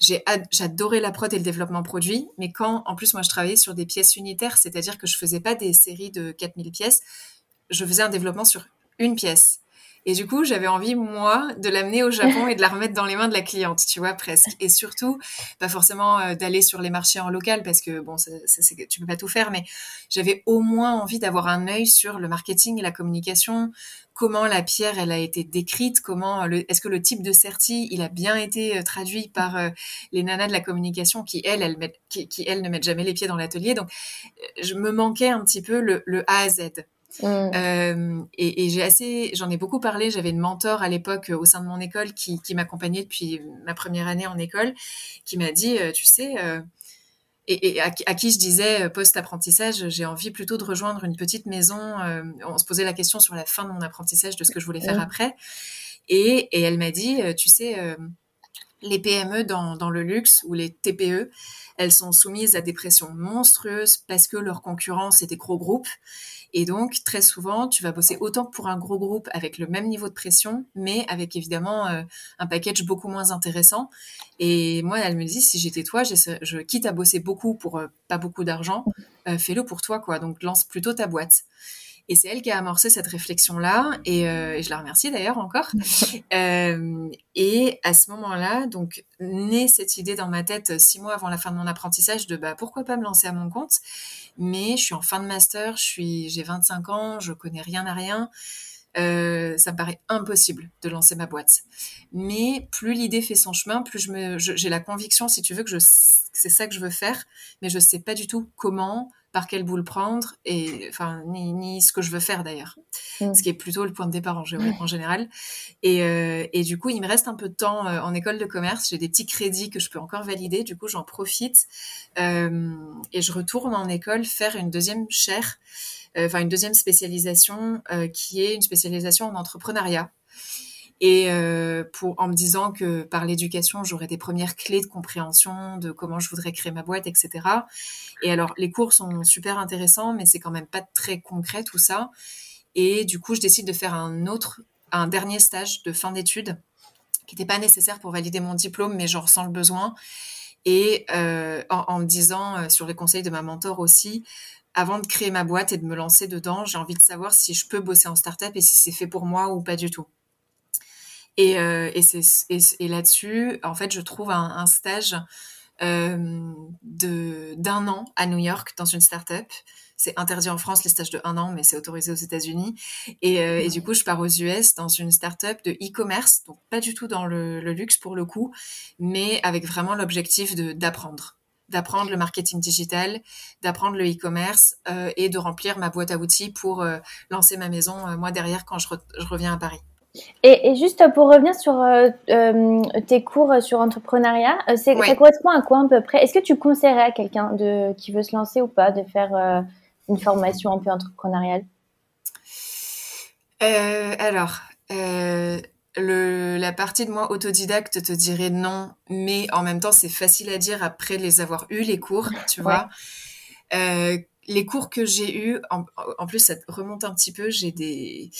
j'adorais la prod et le développement produit, mais quand, en plus, moi, je travaillais sur des pièces unitaires, c'est-à-dire que je faisais pas des séries de 4000 pièces, je faisais un développement sur une pièce. Et du coup, j'avais envie, moi, de l'amener au Japon et de la remettre dans les mains de la cliente, tu vois, presque. Et surtout, pas forcément euh, d'aller sur les marchés en local, parce que, bon, ça, ça, tu peux pas tout faire, mais j'avais au moins envie d'avoir un œil sur le marketing et la communication, comment la pierre, elle a été décrite, comment, est-ce que le type de certi, il a bien été euh, traduit par euh, les nanas de la communication qui, elles, elles, qui, qui, elles ne mettent jamais les pieds dans l'atelier? Donc, je me manquais un petit peu le, le A à Z. Mm. Euh, et, et j'ai assez, j'en ai beaucoup parlé. J'avais une mentor à l'époque euh, au sein de mon école qui, qui m'accompagnait depuis ma première année en école, qui m'a dit, euh, tu sais, euh, et, et à, qui je disais post-apprentissage, j'ai envie plutôt de rejoindre une petite maison. on se posait la question sur la fin de mon apprentissage de ce que je voulais faire mm. après. Et, et elle m'a dit, tu sais, les PME dans, dans le luxe ou les TPE, elles sont soumises à des pressions monstrueuses parce que leur concurrence c'est des gros groupes et donc, très souvent, tu vas bosser autant pour un gros groupe avec le même niveau de pression, mais avec évidemment euh, un package beaucoup moins intéressant. Et moi, elle me dit, si j'étais toi, je quitte à bosser beaucoup pour euh, pas beaucoup d'argent, euh, fais-le pour toi, quoi. Donc, lance plutôt ta boîte. Et c'est elle qui a amorcé cette réflexion-là, et, euh, et, je la remercie d'ailleurs encore. euh, et à ce moment-là, donc, naît cette idée dans ma tête six mois avant la fin de mon apprentissage de bah, pourquoi pas me lancer à mon compte? Mais je suis en fin de master, je suis, j'ai 25 ans, je connais rien à rien. Euh, ça me paraît impossible de lancer ma boîte. Mais plus l'idée fait son chemin, plus je j'ai la conviction, si tu veux, que je, c'est ça que je veux faire, mais je sais pas du tout comment, par quelle boule prendre et enfin ni, ni ce que je veux faire d'ailleurs. Mm. ce qui est plutôt le point de départ en, en général. Et, euh, et, du coup il me reste un peu de temps euh, en école de commerce. J'ai des petits crédits que je peux encore valider. Du coup j'en profite euh, et je retourne en école faire une deuxième chaire enfin une deuxième spécialisation qui est une spécialisation en entrepreneuriat et euh, pour en me disant que par l'éducation j'aurais des premières clés de compréhension de comment je voudrais créer ma boîte etc et alors les cours sont super intéressants mais c'est quand même pas très concret tout ça. Et du coup je décide de faire un autre un dernier stage de fin d'études qui n'était pas nécessaire pour valider mon diplôme mais j'en ressens le besoin. Et euh, en, me disant euh, sur les conseils de ma mentor aussi avant de créer ma boîte et de me lancer dedans, j'ai envie de savoir si je peux bosser en startup et si c'est fait pour moi ou pas du tout. Et, euh, et, et, là-dessus, en fait, je trouve un, un stage euh, d'un an à New York dans une startup. C'est interdit en France les stages de un an, mais c'est autorisé aux États-Unis. Et, euh, et, du coup, je pars aux US dans une startup de e-commerce, donc pas du tout dans le, le, luxe pour le coup, mais avec vraiment l'objectif d'apprendre d'apprendre le marketing digital, d'apprendre le e-commerce euh, et de remplir ma boîte à outils pour euh, lancer ma maison euh, moi derrière quand je, je reviens à Paris. Et, et, juste pour revenir sur euh, euh tes cours sur entrepreneuriat, c'est, ça correspond à quoi à peu près? Est-ce que tu conseillerais à quelqu'un de, qui veut se lancer ou pas de faire une formation un peu entrepreneuriale? Alors, le, la partie de moi autodidacte te dirait non, mais en même temps, c'est facile à dire après les avoir eus, les cours, tu vois? Euh, les cours que j'ai eus, en, en, plus, ça remonte un petit peu, j'ai des...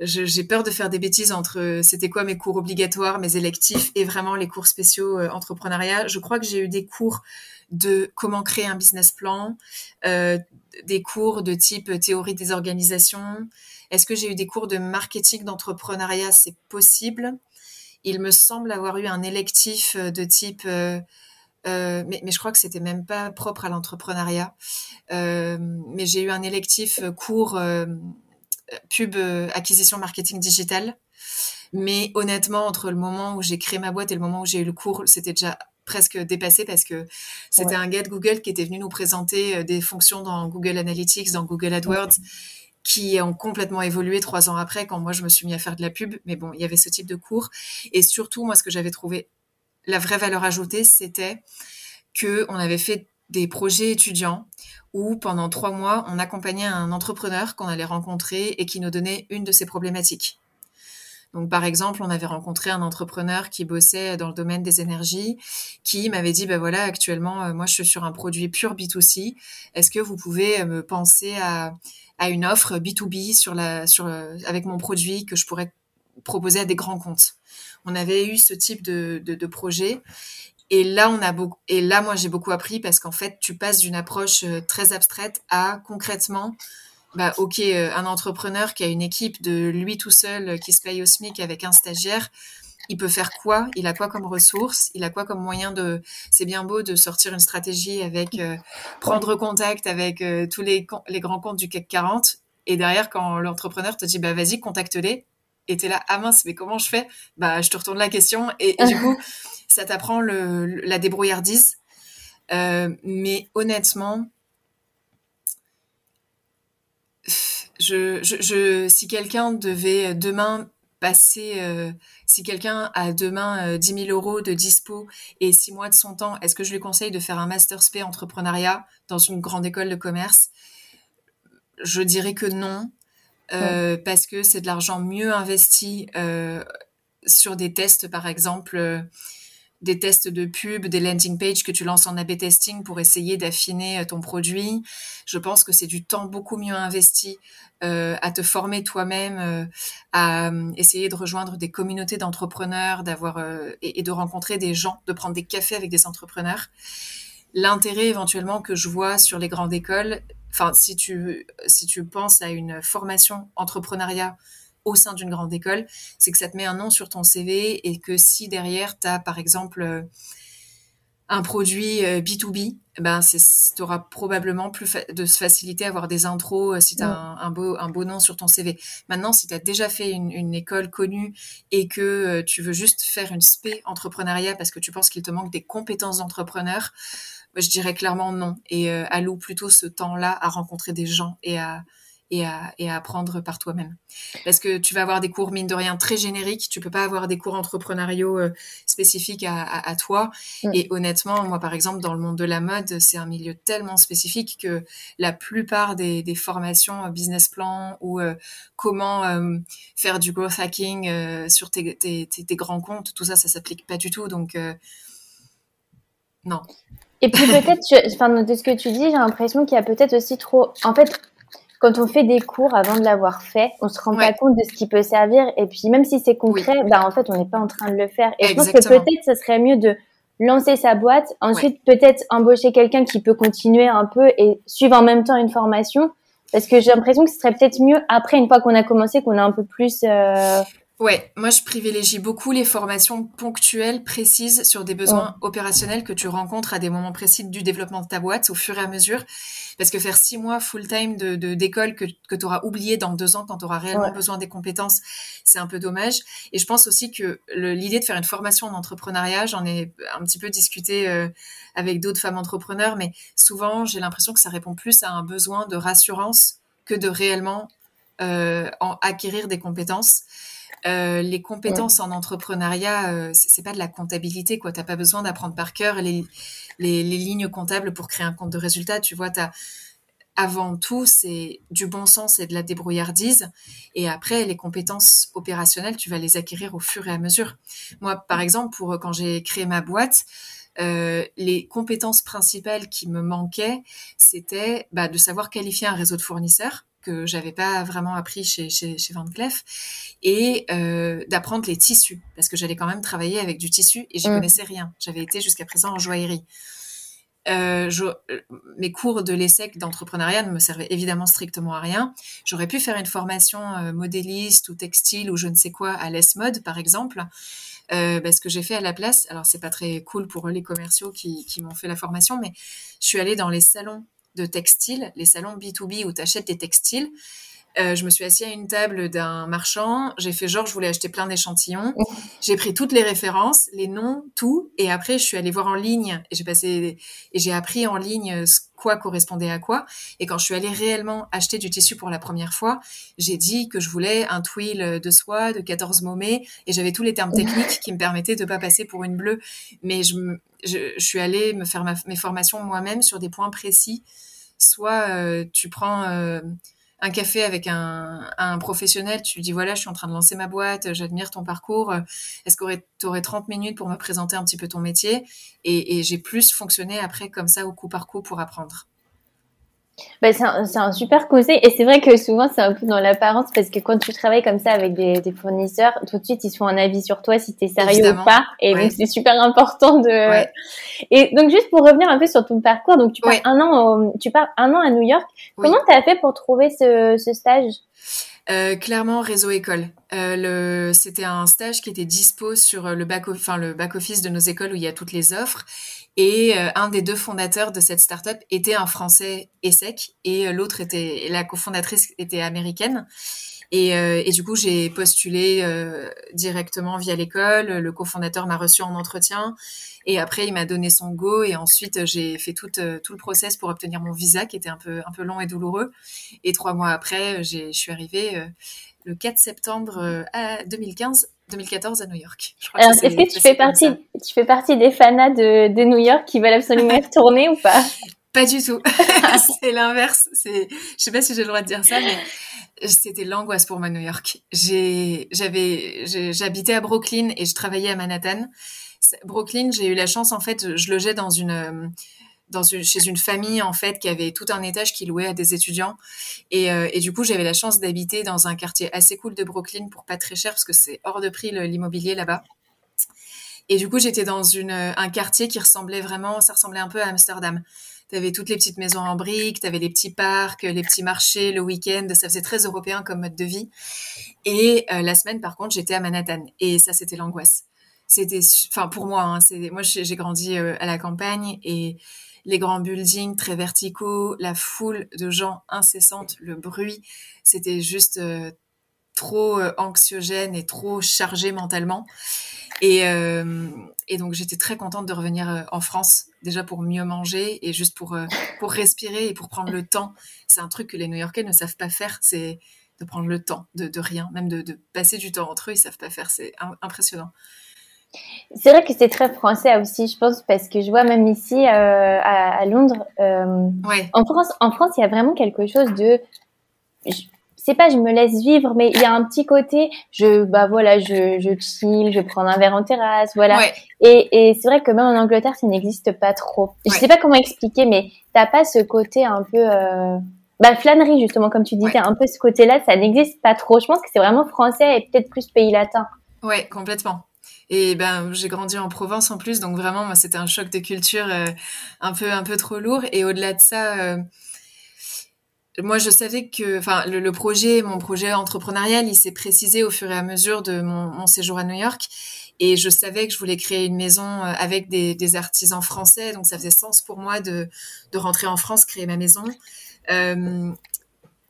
J'ai peur de faire des bêtises entre c'était quoi mes cours obligatoires, mes électifs et vraiment les cours spéciaux euh, entrepreneuriat. Je crois que j'ai eu des cours de comment créer un business plan, euh, des cours de type théorie des organisations, Est-ce que j'ai eu des cours de marketing d'entrepreneuriat? C'est possible. Il me semble avoir eu un électif de type euh, mais, mais, je crois que c'était même pas propre à l'entrepreneuriat. Euh, mais j'ai eu un électif cours euh, pub acquisition marketing digital. Mais honnêtement, entre le moment où j'ai créé ma boîte et le moment où j'ai eu le cours, c'était déjà presque dépassé parce que c'était un gars de Google qui était venu nous présenter des fonctions dans Google Analytics, dans Google AdWords, qui ont complètement évolué trois ans après quand moi je me suis mis à faire de la pub. Mais bon, il y avait ce type de cours. Et surtout, moi, ce que j'avais trouvé la vraie valeur ajoutée, c'était que on avait fait des projets étudiants où pendant trois mois, on accompagnait un entrepreneur qu'on allait rencontrer et qui nous donnait une de ses problématiques. Donc, par exemple, on avait rencontré un entrepreneur qui bossait dans le domaine des énergies, qui m'avait dit, ben voilà, actuellement, euh, moi, je suis sur un produit pur B2C. Est-ce que vous pouvez euh, me penser à, à une offre B2B sur la, sur, euh, avec mon produit que je pourrais proposer à des grands comptes? On avait eu ce type de, de, projet. Et là, on a beaucoup, et là, moi, j'ai beaucoup appris parce qu'en fait, tu passes d'une approche euh, très abstraite à concrètement, bah, ok, euh, un entrepreneur qui a une équipe de lui tout seul, euh, qui se paye au SMIC avec un stagiaire, il peut faire quoi? Il a quoi comme ressources? Il a quoi comme moyen de C'est bien beau de sortir une stratégie avec prendre contact avec tous les, les grands comptes du CAC 40 et derrière quand l'entrepreneur te dit bah vas-y contacte-les et t'es là, ah mince, mais comment je fais? Bah, je te retourne la question et, du coup, ça t'apprend le, la débrouillardise. Euh, mais honnêtement, je, je, si quelqu'un devait demain passer, euh, si quelqu'un a demain 10 euh, 000 euros de dispo et 6 mois de son temps, est-ce que je lui conseille de faire un master spé entrepreneuriat dans une grande école de commerce? Je dirais que non. Euh, parce que c'est de l'argent mieux investi euh, sur des tests, par exemple, euh, des tests de pub, des landing pages que tu lances en A/B testing pour essayer d'affiner ton produit. Je pense que c'est du temps beaucoup mieux investi à te former toi-même, à essayer de rejoindre des communautés d'entrepreneurs, d'avoir et, et, de rencontrer des gens, de prendre des cafés avec des entrepreneurs. L'intérêt éventuellement que je vois sur les grandes écoles, enfin, si tu, si tu penses à une formation entrepreneuriat au sein d'une grande école, c'est que ça te met un nom sur ton CV et que si derrière, tu as par exemple euh, un produit B2B, euh, ben tu auras probablement plus de facilité à avoir des intros euh, si tu as un, beau, un beau nom sur ton CV. Maintenant, si tu as déjà fait une, école connue et que tu veux juste faire une spé entrepreneuriat parce que tu penses qu'il te manque des compétences d'entrepreneur, je dirais clairement non. Et euh, alloue plutôt ce temps-là à rencontrer des gens et à, et à, et à apprendre par toi-même. Parce que tu vas avoir des cours, mine de rien, très génériques. Tu peux pas avoir des cours entrepreneuriaux euh, spécifiques à, à, toi. Mm. Et honnêtement, moi, par exemple, dans le monde de la mode, c'est un milieu tellement spécifique que la plupart des, des formations euh, business plan ou euh, comment faire du growth hacking sur tes, tes, tes, grands comptes, tout ça, ça s'applique pas du tout. Donc, non. Et puis peut-être, enfin, de ce que tu dis, j'ai l'impression qu'il y a peut-être aussi trop. En fait, quand on fait des cours avant de l'avoir fait, on se rend pas compte de ce qui peut servir. Et puis même si c'est concret, bah en fait, on n'est pas en train de le faire. Et je pense que peut-être ce serait mieux de lancer sa boîte, ensuite peut-être embaucher quelqu'un qui peut continuer un peu et suivre en même temps une formation. Parce que j'ai l'impression que ce serait peut-être mieux après, une fois qu'on a commencé, qu'on a un peu plus euh, Ouais, moi je privilégie beaucoup les formations ponctuelles, précises sur des besoins opérationnels que tu rencontres à des moments précis du développement de ta boîte au fur et à mesure. Parce que faire six mois full-time de, d'école que, que tu auras oublié dans deux ans quand tu auras réellement besoin des compétences, c'est un peu dommage. Et je pense aussi que l'idée de faire une formation en entrepreneuriat, j'en ai un petit peu discuté euh, avec d'autres femmes entrepreneurs, mais souvent j'ai l'impression que ça répond plus à un besoin de rassurance que de réellement euh, en acquérir des compétences. Euh, les compétences en entrepreneuriat, euh, c'est pas de la comptabilité, quoi. T'as pas besoin d'apprendre par cœur les, les, lignes comptables pour créer un compte de résultat. Tu vois, t'as avant tout, c'est du bon sens et de la débrouillardise. Et après, les compétences opérationnelles, tu vas les acquérir au fur et à mesure. Moi, par exemple, pour quand j'ai créé ma boîte, euh, les compétences principales qui me manquaient, c'était bah, de savoir qualifier un réseau de fournisseurs que j'avais pas vraiment appris chez, chez, chez Van Cleef et euh, d'apprendre les tissus parce que j'allais quand même travailler avec du tissu et j'y mm. connaissais rien. J'avais été jusqu'à présent en joaillerie. euh, je, mes cours de l'ESSEC d'entrepreneuriat ne me servaient évidemment strictement à rien. J'aurais pu faire une formation modéliste ou textile ou je ne sais quoi à l'ESMOD, par exemple. Euh, bah, ce que j'ai fait à la place, alors c'est pas très cool pour les commerciaux qui, qui m'ont fait la formation, mais je suis allée dans les salons de textile, les salons B2B où tu achètes des textiles. Euh, je me suis assise à une table d'un marchand. J'ai fait genre, je voulais acheter plein d'échantillons. J'ai pris toutes les références, les noms, tout. Et après, je suis allée voir en ligne et j'ai passé et j'ai appris en ligne quoi correspondait à quoi. Et quand je suis allée réellement acheter du tissu pour la première fois, j'ai dit que je voulais un twill de soie de 14 momets et j'avais tous les termes techniques qui me permettaient de pas passer pour une bleue. Mais je, je, je suis allée me faire mes formations moi-même sur des points précis. Soit euh, tu prends euh, un café avec un, un, professionnel, tu lui dis voilà, je suis en train de lancer ma boîte, j'admire ton parcours, est-ce que tu aurais 30 minutes pour me présenter un petit peu ton métier? Et, et j'ai plus fonctionné après comme ça au coup par coup pour apprendre. Bah, c'est un, un, super conseil et c'est vrai que souvent c'est un peu dans l'apparence parce que quand tu travailles comme ça avec des, des, fournisseurs, tout de suite ils se font un avis sur toi si tu es sérieux ou pas et donc c'est super important de. Et donc juste pour revenir un peu sur ton parcours, donc tu pars un an, tu pars un an à New York. Comment tu as fait pour trouver ce, ce stage? Euh, clairement réseau école. Euh, c'était un stage qui était dispo sur le back, enfin le back office de nos écoles où il y a toutes les offres. Et euh, un des deux fondateurs de cette startup était un Français ESSEC et euh, l'autre était la cofondatrice était américaine. Et, euh, du coup, j'ai postulé directement via l'école. Le cofondateur m'a reçu en entretien. Et après, il m'a donné son go. Et ensuite, j'ai fait tout, tout le process pour obtenir mon visa, qui était un peu, un peu long et douloureux. Et trois mois après, je suis arrivée le 4 septembre à 2015 2014 à New York. est-ce que, tu fais partie, tu fais partie des fanas de, de New York qui veulent absolument être tournés ou pas? Pas du tout. c'est l'inverse. C'est, je sais pas si j'ai le droit de dire ça, mais c'était l'angoisse pour moi New York. J'ai, j'avais, j'habitais à Brooklyn et je travaillais à Manhattan. Brooklyn, j'ai eu la chance en fait, je logeais dans une dans chez une famille en fait qui avait tout un étage qui louait à des étudiants et, euh, et du coup j'avais la chance d'habiter dans un quartier assez cool de Brooklyn pour pas très cher parce que c'est hors de prix l'immobilier là-bas et du coup j'étais dans une un quartier qui ressemblait vraiment ça ressemblait un peu à Amsterdam T'avais toutes les petites maisons en briques, t'avais les petits parcs, les petits marchés le week-end. Ça faisait très européen comme mode de vie. Et euh, la semaine, par contre, j'étais à Manhattan. Et ça, c'était l'angoisse. C'était, enfin, pour moi, hein, moi, j'ai grandi euh, à la campagne et les grands buildings très verticaux, la foule de gens incessante, le bruit, c'était juste euh, trop euh, anxiogène et trop chargé mentalement. Et, donc j'étais très contente de revenir en France, déjà pour mieux manger et juste pour, pour respirer et pour prendre le temps. C'est un truc que les New-Yorkais ne savent pas faire, c'est de prendre le temps de, de rien, même de, de, passer du temps entre eux, ils savent pas faire, c'est impressionnant. C'est vrai que c'est très français aussi, je pense, parce que je vois même ici euh, à, à, Londres, euh, ouais. en France, en France, il y a vraiment quelque chose de, je sais pas, je me laisse vivre, mais il y a un petit côté, je, bah voilà, je, je chill, je prends un verre en terrasse, voilà. Ouais. Et, et c'est vrai que même en Angleterre, ça n'existe pas trop. Je sais pas comment expliquer, mais t'as pas ce côté un peu. Euh, bah, flânerie, justement, comme tu disais, un peu ce côté-là, ça n'existe pas trop. Je pense que c'est vraiment français et peut-être plus pays latin. Ouais, complètement. Et ben, j'ai grandi en Provence en plus, donc vraiment, moi, c'était un choc de culture euh, un peu, un peu trop lourd. Et au-delà de ça, euh, moi, je savais que, enfin, le, projet, mon projet entrepreneurial, il s'est précisé au fur et à mesure de mon, séjour à New York. Et je savais que je voulais créer une maison euh, avec des, artisans français, donc ça faisait sens pour moi de, de rentrer en France, créer ma maison.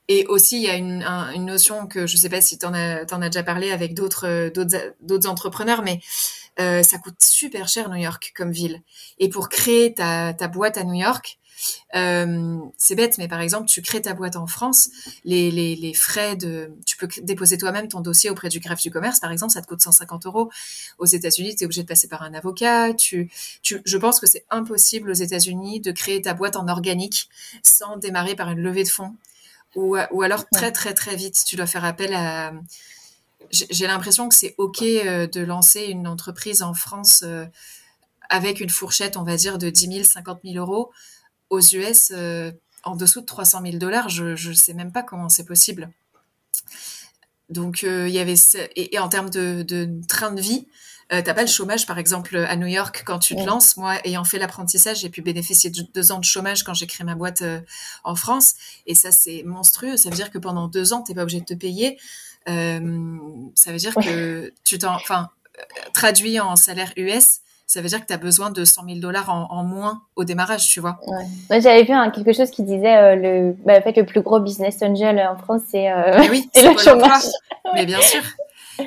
Et aussi, il y a une, un, une notion que je ne sais pas si tu en, en as déjà parlé avec d'autres d'autres entrepreneurs, mais euh, ça coûte super cher New York comme ville. Et pour créer ta, ta boîte à New York, euh, c'est bête, mais par exemple, tu crées ta boîte en France, les, les, les frais de... Tu peux déposer toi-même ton dossier auprès du greffe du commerce, par exemple, ça te coûte 150 euros. Aux États-Unis, tu es obligé de passer par un avocat. Tu, tu, je pense que c'est impossible aux États-Unis de créer ta boîte en organique sans démarrer par une levée de fonds ou, ou alors très très très vite, tu dois faire appel à... J'ai l'impression que c'est OK euh, de lancer une entreprise en France euh, avec une fourchette, on va dire, de 10 000, 50 000 euros. Aux US, euh, en dessous de 300 000 dollars, je ne sais même pas comment c'est possible. Donc, il y avait... Et, et, en termes de, de, train de vie, euh, t'as pas le chômage, par exemple, à New York, quand tu te lances. Moi, ayant fait l'apprentissage, j'ai pu bénéficier de deux ans de chômage quand j'ai créé ma boîte euh, en France. Et ça, c'est monstrueux. Ça veut dire que pendant deux ans, t'es pas obligé de te payer. Euh, ça veut dire que tu t'en, enfin, traduit en salaire US, ça veut dire que tu as besoin de 100 000 dollars en, moins au démarrage, tu vois. Ouais. J'avais vu quelque chose qui disait le, bah, en fait, le plus gros business angel en France, c'est oui, le chômage. Mais bien sûr.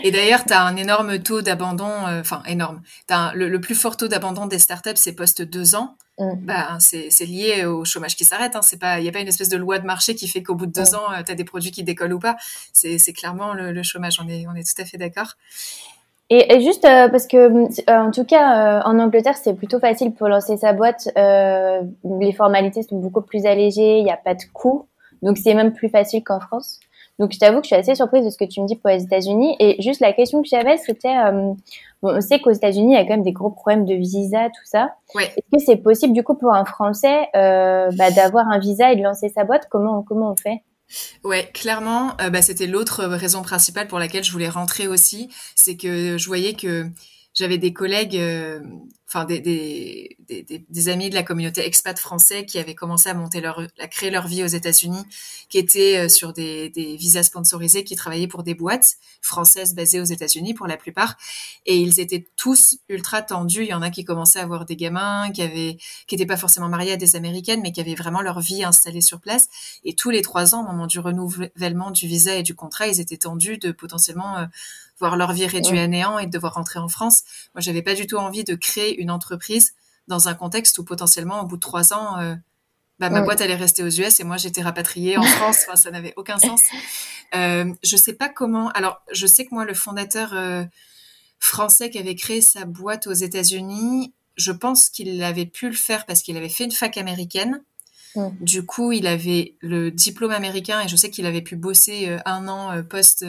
Et d'ailleurs, tu as un énorme taux d'abandon, euh, enfin énorme. As le, plus fort taux d'abandon des startups, c'est post deux ans. Mm. Bah, c'est lié au chômage qui s'arrête. Hein. Il n'y a pas une espèce de loi de marché qui fait qu'au bout de deux ans, euh, tu as des produits qui décollent ou pas. C'est clairement le, chômage. On est, on est tout à fait d'accord. Et, juste euh, parce que, en tout cas, en Angleterre, c'est plutôt facile pour lancer sa boîte. les formalités sont beaucoup plus allégées, il n'y a pas de coûts. Donc, c'est même plus facile qu'en France. Donc, je t'avoue que je suis assez surprise de ce que tu me dis pour les États-Unis. Et juste la question que j'avais, c'était, euh, on sait qu'aux États-Unis, il y a quand même des gros problèmes de visa, tout ça. Est-ce que c'est possible, du coup, pour un Français, euh, bah, d'avoir un visa et de lancer sa boîte? Comment, comment on fait? Ouais, clairement, euh, bah, c'était l'autre raison principale pour laquelle je voulais rentrer aussi, c'est que je voyais que j'avais des collègues, euh, enfin des, des, des, des, amis de la communauté expat français qui avaient commencé à monter leur, à créer leur vie aux États-Unis, qui étaient euh, sur des, visas sponsorisés, qui travaillaient pour des boîtes françaises basées aux États-Unis pour la plupart, et ils étaient tous ultra tendus. Il y en a qui commençaient à avoir des gamins, qui avaient, qui n'étaient pas forcément mariés à des américaines, mais qui avaient vraiment leur vie installée sur place. Et tous les trois ans, au moment du renouvellement du visa et du contrat, ils étaient tendus de potentiellement euh, voir leur vie réduite à néant et de devoir rentrer en France. Moi, j'avais pas du tout envie de créer une entreprise dans un contexte où potentiellement, au bout de trois ans, euh, bah, ma boîte allait rester aux US et moi j'étais rapatriée en France. Enfin, ça n'avait aucun sens. Euh, je sais pas comment. Alors, je sais que moi, le fondateur euh, français qui avait créé sa boîte aux États-Unis, je pense qu'il avait pu le faire parce qu'il avait fait une fac américaine. Du coup, il avait le diplôme américain et je sais qu'il avait pu bosser euh, un an post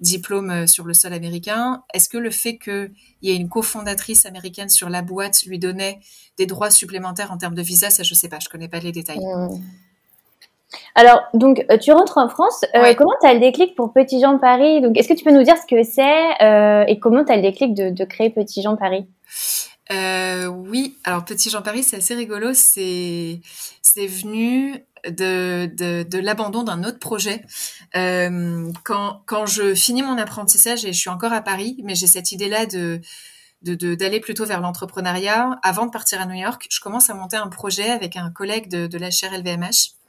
diplôme euh, sur le sol américain. Est-ce que le fait qu'il y ait une cofondatrice américaine sur la boîte lui donnait des droits supplémentaires en termes de visa Ça, je sais pas, je connais pas les détails. Alors, donc, euh, tu rentres en France. Euh, comment tu as le déclic pour Petit Jean Paris? Donc, est-ce que tu peux nous dire ce que c'est et comment tu as le déclic de, de créer Petit Jean Paris? Oui, alors Petit Jean Paris, c'est assez rigolo. C'est venu de, de, de l'abandon d'un autre projet. Euh, quand, quand je finis mon apprentissage et je suis encore à Paris, mais j'ai cette idée-là de d'aller plutôt vers l'entrepreneuriat. Avant de partir à New York, je commence à monter un projet avec un collègue de, de la chaire LVMH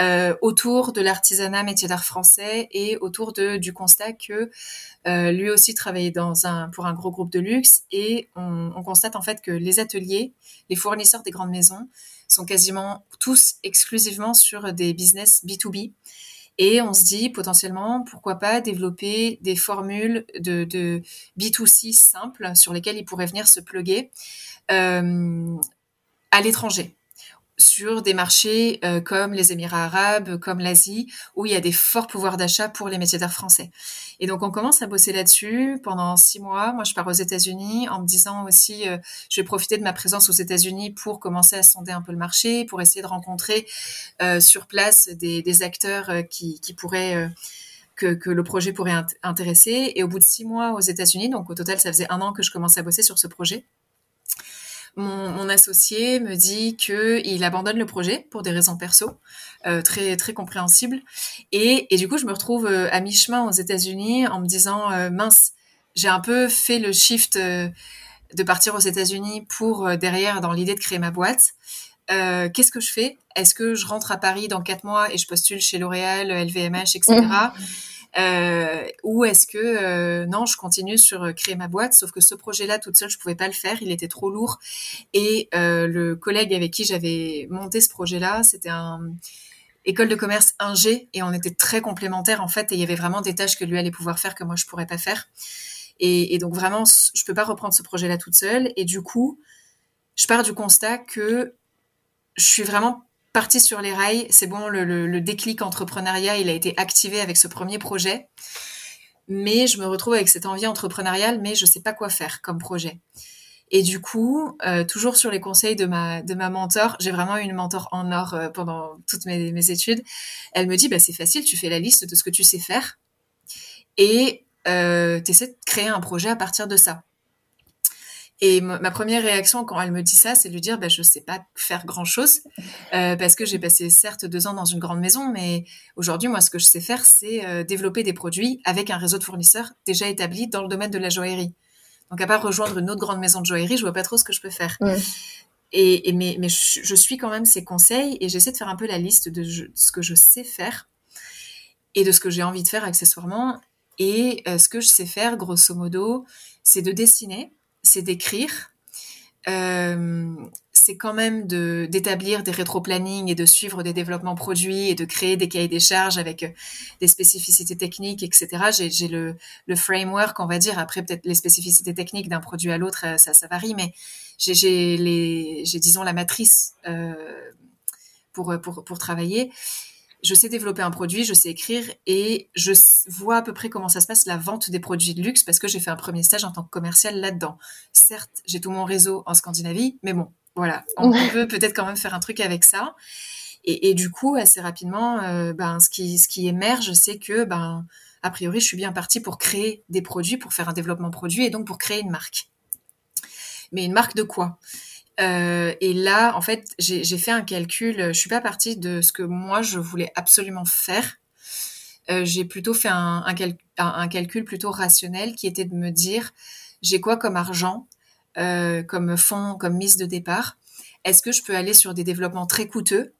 euh, autour de l'artisanat métier d'art français et autour de, du constat que euh, lui aussi travaillait dans un, pour un gros groupe de luxe et on constate en fait que les ateliers, les fournisseurs des grandes maisons sont quasiment tous exclusivement sur des business B2B. Et on se dit potentiellement, pourquoi pas développer des formules de, de B2C simples sur lesquelles ils pourraient venir se pluguer euh, à l'étranger sur des marchés euh, comme les Émirats arabes, comme l'Asie, où il y a des forts pouvoirs d'achat pour les métiers d'art français. Et donc on commence à bosser là-dessus pendant six mois. Moi, je pars aux États-Unis en me disant aussi, euh, je vais profiter de ma présence aux États-Unis pour commencer à sonder un peu le marché, pour essayer de rencontrer euh, sur place des, acteurs qui, pourraient que, que, le projet pourrait intéresser. Et au bout de six mois aux États-Unis, donc au total, ça faisait un an que je commençais à bosser sur ce projet mon, associé me dit qu'il abandonne le projet pour des raisons perso, euh, très très compréhensibles. Et, du coup, je me retrouve euh, à mi-chemin aux États-Unis en me disant euh, mince, j'ai un peu fait le shift de partir aux États-Unis pour derrière dans l'idée de créer ma boîte. qu'est-ce que je fais? Est-ce que je rentre à Paris dans quatre mois et je postule chez L'Oréal, LVMH, etc. Euh, ou est-ce que euh, non, je continue sur euh, créer ma boîte, sauf que ce projet-là toute seule, je pouvais pas le faire, il était trop lourd. Et euh, le collègue avec qui j'avais monté ce projet-là, c'était un école de commerce 1G et on était très complémentaires en fait. Et il y avait vraiment des tâches que lui allait pouvoir faire que moi je pourrais pas faire. Et, et donc vraiment, je peux pas reprendre ce projet-là toute seule. Et du coup, je pars du constat que je suis vraiment parti sur les rails. C'est bon, le, déclic entrepreneuriat, il a été activé avec ce premier projet. Mais je me retrouve avec cette envie entrepreneuriale, mais je sais pas quoi faire comme projet. Et du coup, euh, toujours sur les conseils de ma, de ma mentor, j'ai vraiment eu une mentor en or euh, pendant toutes mes, études. Elle me dit, bah, c'est facile, tu fais la liste de ce que tu sais faire et euh, tu essaies de créer un projet à partir de ça. Et ma première réaction quand elle me dit ça, c'est de lui dire, bah, je sais pas faire grand chose, euh, parce que j'ai passé certes deux ans dans une grande maison, mais aujourd'hui, moi, ce que je sais faire, c'est euh, développer des produits avec un réseau de fournisseurs déjà établi dans le domaine de la joaillerie. Donc, à part rejoindre une autre grande maison de joaillerie, je vois pas trop ce que je peux faire. Et, mais, mais je, suis quand même ses conseils et j'essaie de faire un peu la liste de, ce que je sais faire et de ce que j'ai envie de faire accessoirement. Et euh, ce que je sais faire, grosso modo, c'est de dessiner c'est d'écrire. Euh, c'est quand même de d'établir des rétro-plannings et de suivre des développements produits et de créer des cahiers des charges avec euh, des spécificités techniques, etc. J'ai le, le framework, on va dire. Après, peut-être les spécificités techniques d'un produit à l'autre, euh, ça, varie, mais j'ai les, j'ai disons la matrice pour, pour pour travailler je sais développer un produit, je sais écrire et je vois à peu près comment ça se passe la vente des produits de luxe parce que j'ai fait un premier stage en tant que commercial là-dedans. Certes, j'ai tout mon réseau en Scandinavie, mais bon, voilà, on peut peut-être quand même faire un truc avec ça. Et, du coup, assez rapidement, euh, ben, ce qui, ce qui émerge, c'est que, ben, a priori, je suis bien partie pour créer des produits, pour faire un développement produit et donc pour créer une marque. Mais une marque de quoi? Euh, et là, en fait, j'ai fait un calcul. Je suis pas partie de ce que moi je voulais absolument faire. Euh, j'ai plutôt fait un, calcul plutôt rationnel qui était de me dire j'ai quoi comme argent, euh, comme fonds, comme mise de départ? Est-ce que je peux aller sur des développements très coûteux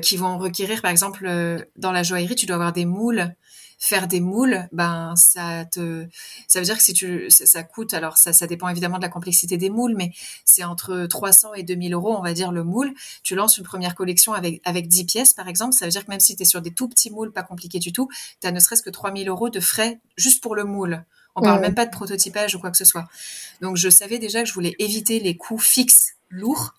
qui vont requérir, par exemple, dans la joaillerie, tu dois avoir des moules faire des moules, ben ça te, ça veut dire que si tu, ça, coûte. Alors ça, ça dépend évidemment de la complexité des moules, mais c'est entre 300 et 2000 euros, on va dire le moule. Tu lances une première collection avec avec 10 pièces, par exemple, ça veut dire que même si tu es sur des tout petits moules, pas compliqués du tout, tu as ne serait-ce que 3000 euros de frais juste pour le moule. On parle même pas de prototypage ou quoi que ce soit. Donc je savais déjà que je voulais éviter les coûts fixes lourds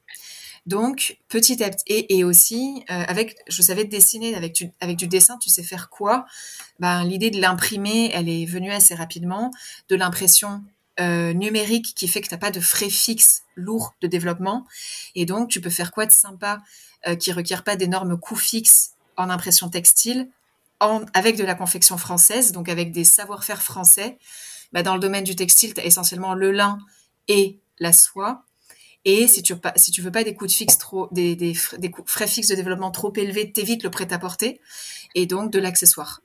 donc, petit à petit, et, aussi, euh, avec, je savais dessiner avec du, avec du dessin, tu sais faire quoi? Ben, L'idée de l'imprimer, elle est venue assez rapidement, de l'impression euh, numérique qui fait que tu n'as pas de frais fixes lourds de développement. Et donc, tu peux faire quoi de sympa euh, qui requiert pas d'énormes coûts fixes en impression textile, avec de la confection française, donc avec des savoir-faire français. Ben, dans le domaine du textile, tu as essentiellement le lin et la soie. Et si tu si tu veux pas des coûts de fixe trop, des, des, des frais fixes de développement trop élevés, t'évites le prêt-à-porter et donc de l'accessoire.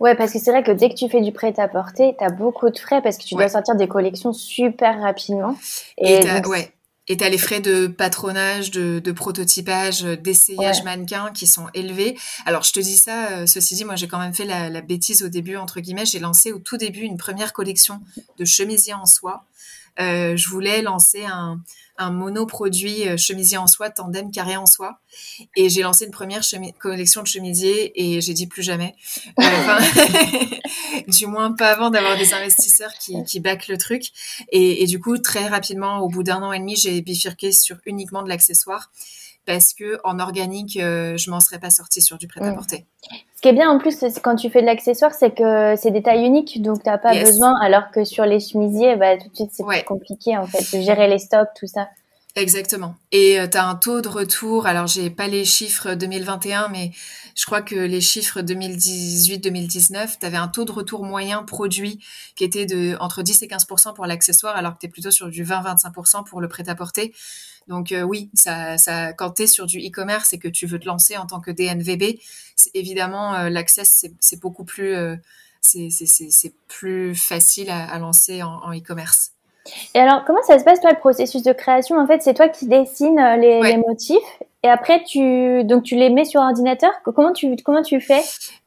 Ouais, parce que c'est vrai que dès que tu fais du prêt-à-porter, tu as beaucoup de frais parce que tu dois sortir des collections super rapidement. Et, ouais. Et tu as les frais de patronage, de, de prototypage, d'essayage mannequin qui sont élevés. Alors, je te dis ça, euh, ceci dit, moi, j'ai quand même fait la, la, bêtise au début, entre guillemets. J'ai lancé au tout début une première collection de chemisiers en soie euh, je voulais lancer un, un monoproduit euh, chemisier en soie, tandem carré en soie. Et j'ai lancé une première collection de chemisiers et j'ai dit plus jamais. Euh, du moins pas avant d'avoir des investisseurs qui, qui backent le truc. Et, et, du coup, très rapidement, au bout d'un an et demi, j'ai bifurqué sur uniquement de l'accessoire parce que en organique, euh, je m'en serais pas sortie sur du prêt-à-porter. Ce qui est bien en plus, quand tu fais de l'accessoire, c'est que c'est des tailles uniques, donc tu n'as pas besoin, alors que sur les chemisiers, bah, tout de suite, c'est plus compliqué en fait, de gérer les stocks, tout ça. Exactement. Et euh, tu as un taux de retour, alors j'ai pas les chiffres 2021, mais je crois que les chiffres 2018-2019, tu avais un taux de retour moyen produit qui était de entre 10 et 15% pour l'accessoire, alors que tu es plutôt sur du 20-25% pour le prêt-à-porter. Donc euh, oui, ça, ça, quand tu es sur du e-commerce et que tu veux te lancer en tant que DNVB, évidemment, euh, l'accès, c'est beaucoup plus, euh, c'est plus facile à, lancer en e-commerce. Et alors, comment ça se passe, toi, le processus de création? En fait, c'est toi qui dessines les, motifs et après, tu, donc, tu les mets sur ordinateur? Comment tu, comment tu fais?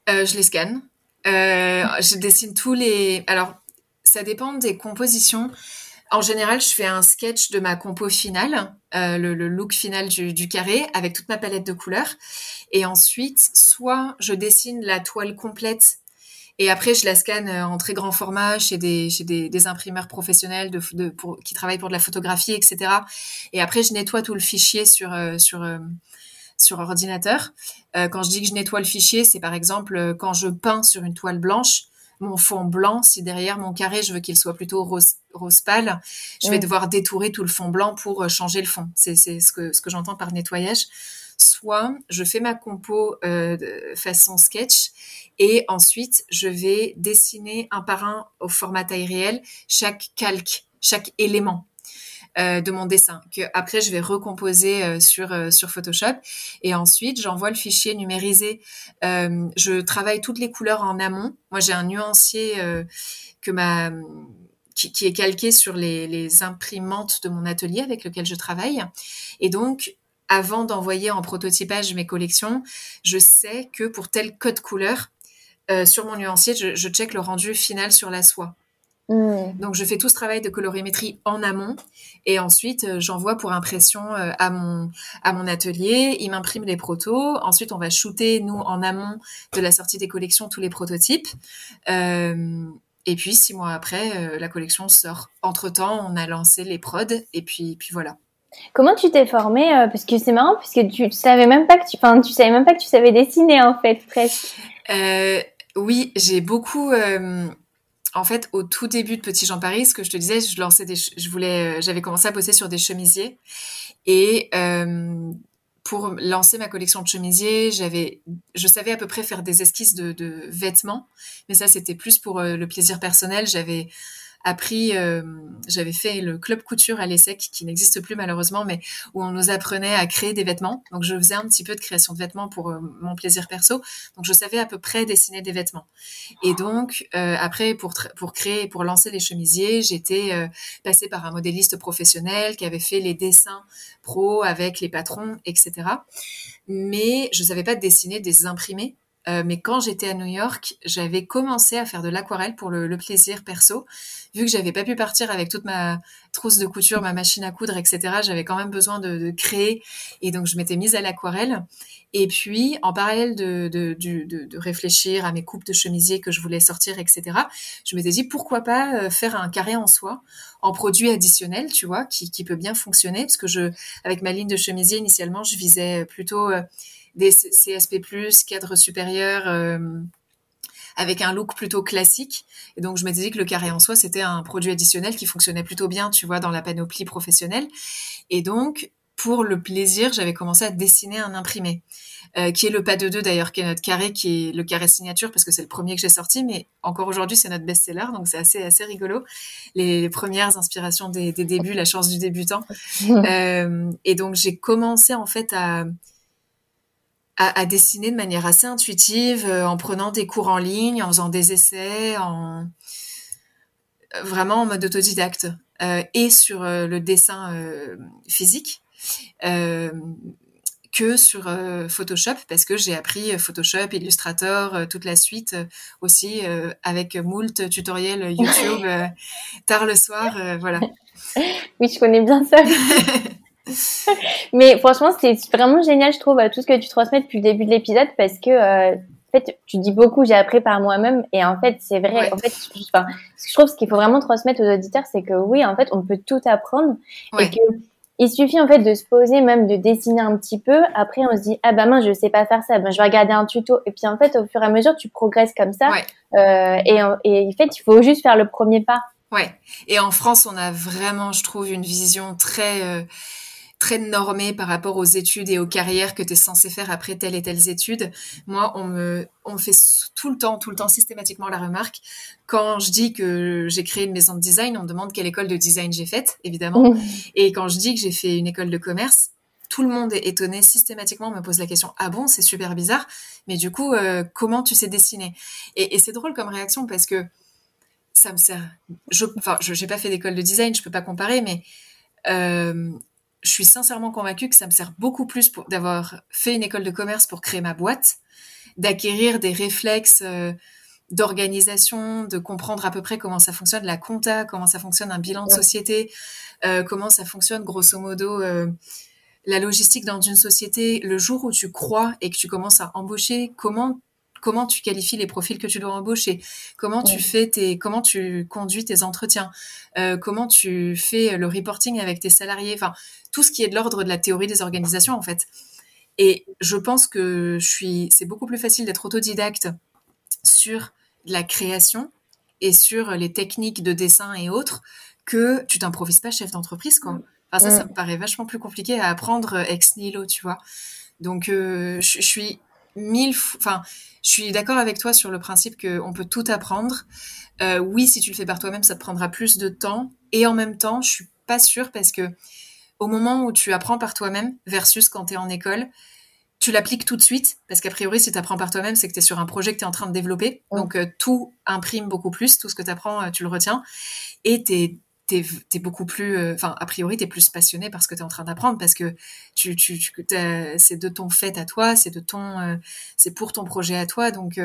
Je les scanne. je dessine tous les... Alors, ça dépend des compositions. En général, je fais un sketch de ma compo finale, euh, le, look final du, carré, avec toute ma palette de couleurs. Et ensuite, soit je dessine la toile complète et après je la scanne euh, en très grand format chez des, chez des, imprimeurs professionnels de, pour, qui travaillent pour de la photographie, etc. Et après, je nettoie tout le fichier sur, euh, sur, sur ordinateur. quand je dis que je nettoie le fichier, c'est par exemple quand je peins sur une toile blanche, mon fond blanc, si derrière mon carré, je veux qu'il soit plutôt rose, rose pâle, je vais devoir détourer tout le fond blanc pour euh, changer le fond. C'est ce que, ce que j'entends par nettoyage. Soit je fais ma compo euh, façon sketch et ensuite je vais dessiner un par un au format taille réelle chaque calque chaque élément. Euh, de mon dessin que après je vais recomposer euh, sur euh, sur Photoshop et ensuite j'envoie le fichier numérisé. je travaille toutes les couleurs en amont. Moi j'ai un nuancier que ma qui, qui, est calqué sur les, les imprimantes de mon atelier avec lequel je travaille et donc avant d'envoyer en prototypage mes collections, je sais que pour tel code couleur, euh, sur mon nuancier, je, je check le rendu final sur la soie. Hmm. Donc je fais tout ce travail de colorimétrie en amont et ensuite euh, j'envoie pour impression euh, à mon à mon atelier. Il m'imprime les protos. Ensuite on va shooter nous en amont de la sortie des collections tous les prototypes. Et puis six mois après la collection sort. Entre temps on a lancé les prods et puis puis voilà. Comment tu t'es formée Parce que c'est marrant puisque tu savais même pas que tu, enfin tu savais même pas que tu savais dessiner en fait presque. oui j'ai beaucoup en fait, au tout début de Petit Jean Paris, ce que je te disais, je lançais des, je voulais, euh, j'avais commencé à bosser sur des chemisiers et euh, pour lancer ma collection de chemisiers, j'avais, je savais à peu près faire des esquisses de, de vêtements, mais ça c'était plus pour euh, le plaisir personnel. J'avais appris, euh, j'avais fait le club couture à l'ESSEC, qui n'existe plus malheureusement, mais où on nous apprenait à créer des vêtements. Donc je faisais un petit peu de création de vêtements pour euh, mon plaisir perso. Donc je savais à peu près dessiner des vêtements. Et donc euh, après, pour, pour créer, pour lancer les chemisiers, j'étais passée par un modéliste professionnel qui avait fait les dessins pro avec les patrons, etc. Mais je savais pas dessiner des imprimés euh, mais quand j'étais à New York, j'avais commencé à faire de l'aquarelle pour le, plaisir perso. Vu que j'avais pas pu partir avec toute ma trousse de couture, ma machine à coudre, etc., j'avais quand même besoin de, créer. Et donc, je m'étais mise à l'aquarelle. Et puis, en parallèle de, de, de, réfléchir à mes coupes de chemisier que je voulais sortir, etc., je m'étais dit pourquoi pas euh, faire un carré en soie en produit additionnel, tu vois, qui, qui peut bien fonctionner. Parce que je, avec ma ligne de chemisier, initialement, je visais plutôt... Euh, des CSP+, cadre supérieur, euh, avec un look plutôt classique. Et donc, je me disais que le carré en soi, c'était un produit additionnel qui fonctionnait plutôt bien, tu vois, dans la panoplie professionnelle. Et donc, pour le plaisir, j'avais commencé à dessiner un imprimé, euh, qui est le pas de deux d'ailleurs, qui est notre carré, qui est le carré signature, parce que c'est le premier que j'ai sorti, mais encore aujourd'hui, c'est notre best-seller, donc c'est assez, assez rigolo. Les, premières inspirations des, des, débuts, la chance du débutant. euh, et donc, j'ai commencé en fait à à, dessiner de manière assez intuitive, euh, en prenant des cours en ligne, en faisant des essais, en euh, vraiment en mode autodidacte euh, et sur le dessin physique que sur Photoshop parce que j'ai appris Photoshop, Illustrator, toute la suite aussi avec moult tutoriels YouTube tard le soir, voilà. Oui, je connais bien ça. Mais franchement, c'est vraiment génial, je trouve, tout ce que tu transmets depuis le début de l'épisode parce que, euh, en fait, tu dis beaucoup, j'ai appris par moi-même et en fait, c'est vrai. En fait, enfin, je trouve ce qu'il faut vraiment transmettre aux auditeurs, c'est que oui, en fait, on peut tout apprendre et que il suffit en fait de se poser, même de dessiner un petit peu. Après, on se dit ah bah mince, je sais pas faire ça, ben je vais regarder un tuto. Et puis en fait, au fur et à mesure, tu progresses comme ça. Euh, et, et en fait, il faut juste faire le premier pas. Ouais. Et en France, on a vraiment, je trouve, une vision très euh, très normé par rapport aux études et aux carrières que tu es censé faire après telle et telle étude. Moi, on me, on fait tout le temps, tout le temps systématiquement la remarque. Quand je dis que j'ai créé une maison de design, on me demande quelle école de design j'ai faite, évidemment. Mmh. Et quand je dis que j'ai fait une école de commerce, tout le monde est étonné systématiquement, me pose la question ah bon c'est super bizarre, mais du coup euh, comment tu sais dessiner? Et, c'est drôle comme réaction parce que ça me sert. Je, enfin, je n'ai pas fait d'école de design, je peux pas comparer, mais euh, je suis sincèrement convaincue que ça me sert beaucoup plus d'avoir fait une école de commerce pour créer ma boîte, d'acquérir des réflexes euh, d'organisation, de comprendre à peu près comment ça fonctionne la compta, comment ça fonctionne un bilan de société, euh, comment ça fonctionne grosso modo euh, la logistique dans une société. Le jour où tu crois et que tu commences à embaucher, comment comment tu qualifies les profils que tu dois embaucher, comment tu fais tes, comment tu conduis tes entretiens, euh, comment tu fais le reporting avec tes salariés, enfin tout ce qui est de l'ordre de la théorie des organisations en fait. Et je pense que je suis, c'est beaucoup plus facile d'être autodidacte sur la création et sur les techniques de dessin et autres que tu t'improvises pas chef d'entreprise quoi. Enfin ça, ça me paraît vachement plus compliqué à apprendre ex nihilo, tu vois. Donc euh, je suis mille, enfin, je suis d'accord avec toi sur le principe qu'on peut tout apprendre. Euh, oui, si tu le fais par toi-même, ça te prendra plus de temps. Et en même temps, je suis pas sûre parce que au moment où tu apprends par toi-même versus quand tu es en école, tu l'appliques tout de suite, parce qu'a priori, si tu apprends par toi-même, c'est que tu es sur un projet que tu es en train de développer. Donc, euh, tout imprime beaucoup plus, tout ce que tu apprends, euh, tu le retiens. Et tu es, beaucoup plus, euh, enfin, a priori, tu es plus passionné par ce que tu es en train d'apprendre, parce que tu, tu, c'est de ton fait à toi, c'est de ton, c'est pour ton projet à toi. Donc,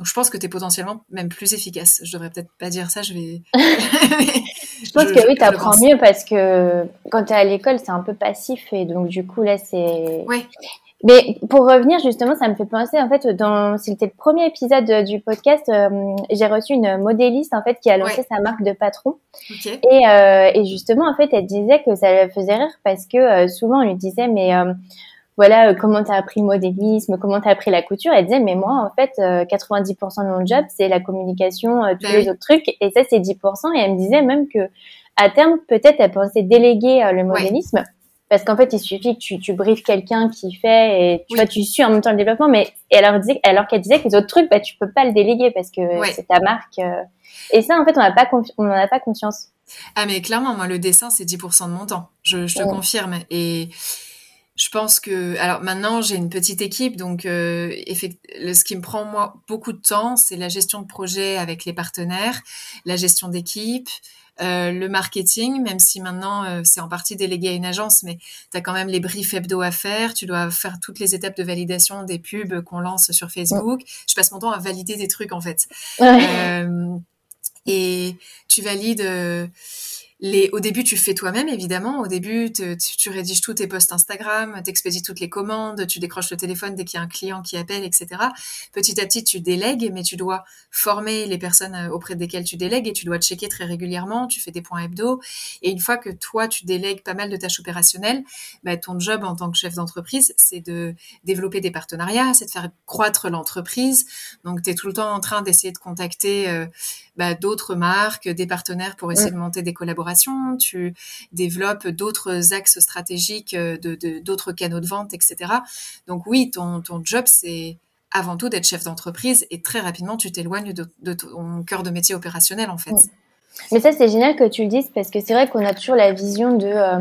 donc je pense que tu es potentiellement même plus efficace. Je devrais peut-être pas dire ça, je vais. je pense que oui, tu apprends mieux parce que quand tu es à l'école, c'est un peu passif et donc du coup là, c'est. Ouais. Mais pour revenir justement, ça me fait penser en fait dans c'était le premier épisode du podcast, euh, j'ai reçu une modéliste en fait qui a lancé sa marque de patron. Et, euh, et justement en fait, elle disait que ça le faisait rire parce que euh, souvent on lui disait mais euh, voilà comment tu as appris le modélisme, comment tu as appris la couture? Elle disait mais moi en fait 90% de mon job c'est la communication, tous bah les autres trucs et ça c'est 10% et elle me disait même que à terme peut-être elle pensait déléguer le modélisme. Parce qu'en fait, il suffit que tu, tu briefes quelqu'un qui fait et tu vois, tu suis en même temps le développement. Mais alors, alors qu'elle disait que les autres trucs, bah, tu peux pas le déléguer parce que c'est ta marque. Euh. Et ça, en fait, on n'en a pas conscience. Ah, mais clairement, moi, le dessin, c'est 10% de mon temps. Je, je te confirme. Et je pense que, alors maintenant, j'ai une petite équipe, donc euh, ce qui me prend moi beaucoup de temps, c'est la gestion de projet avec les partenaires, la gestion d'équipe, euh, le marketing, même si maintenant euh, c'est en partie délégué à une agence, mais tu as quand même les briefs hebdo à faire, tu dois faire toutes les étapes de validation des pubs qu'on lance sur Facebook. Je passe mon temps à valider des trucs en fait. Euh, et tu valides au début, tu fais toi-même, évidemment. Au début, tu, rédiges tous tes posts Instagram, t'expédies toutes les commandes, tu décroches le téléphone dès qu'il y a un client qui appelle, etc. Petit à petit, tu délègues, mais tu dois former les personnes euh, auprès desquelles tu délègues et tu dois checker très régulièrement. Tu fais des points hebdo. Et une fois que toi, tu délègues pas mal de tâches opérationnelles, bah, ton job en tant que chef d'entreprise, c'est de développer des partenariats, c'est de faire croître l'entreprise. Donc, tu es tout le temps en train d'essayer de contacter euh, bah, d'autres marques, des partenaires pour essayer de monter des collaborations, tu développes d'autres axes stratégiques, euh, de d'autres canaux de vente, etc. Donc oui, ton, ton job, c'est avant tout d'être chef d'entreprise et très rapidement, tu t'éloignes de, de, ton cœur de métier opérationnel, en fait. Mais ça, c'est génial que tu le dises parce que c'est vrai qu'on a toujours la vision de euh,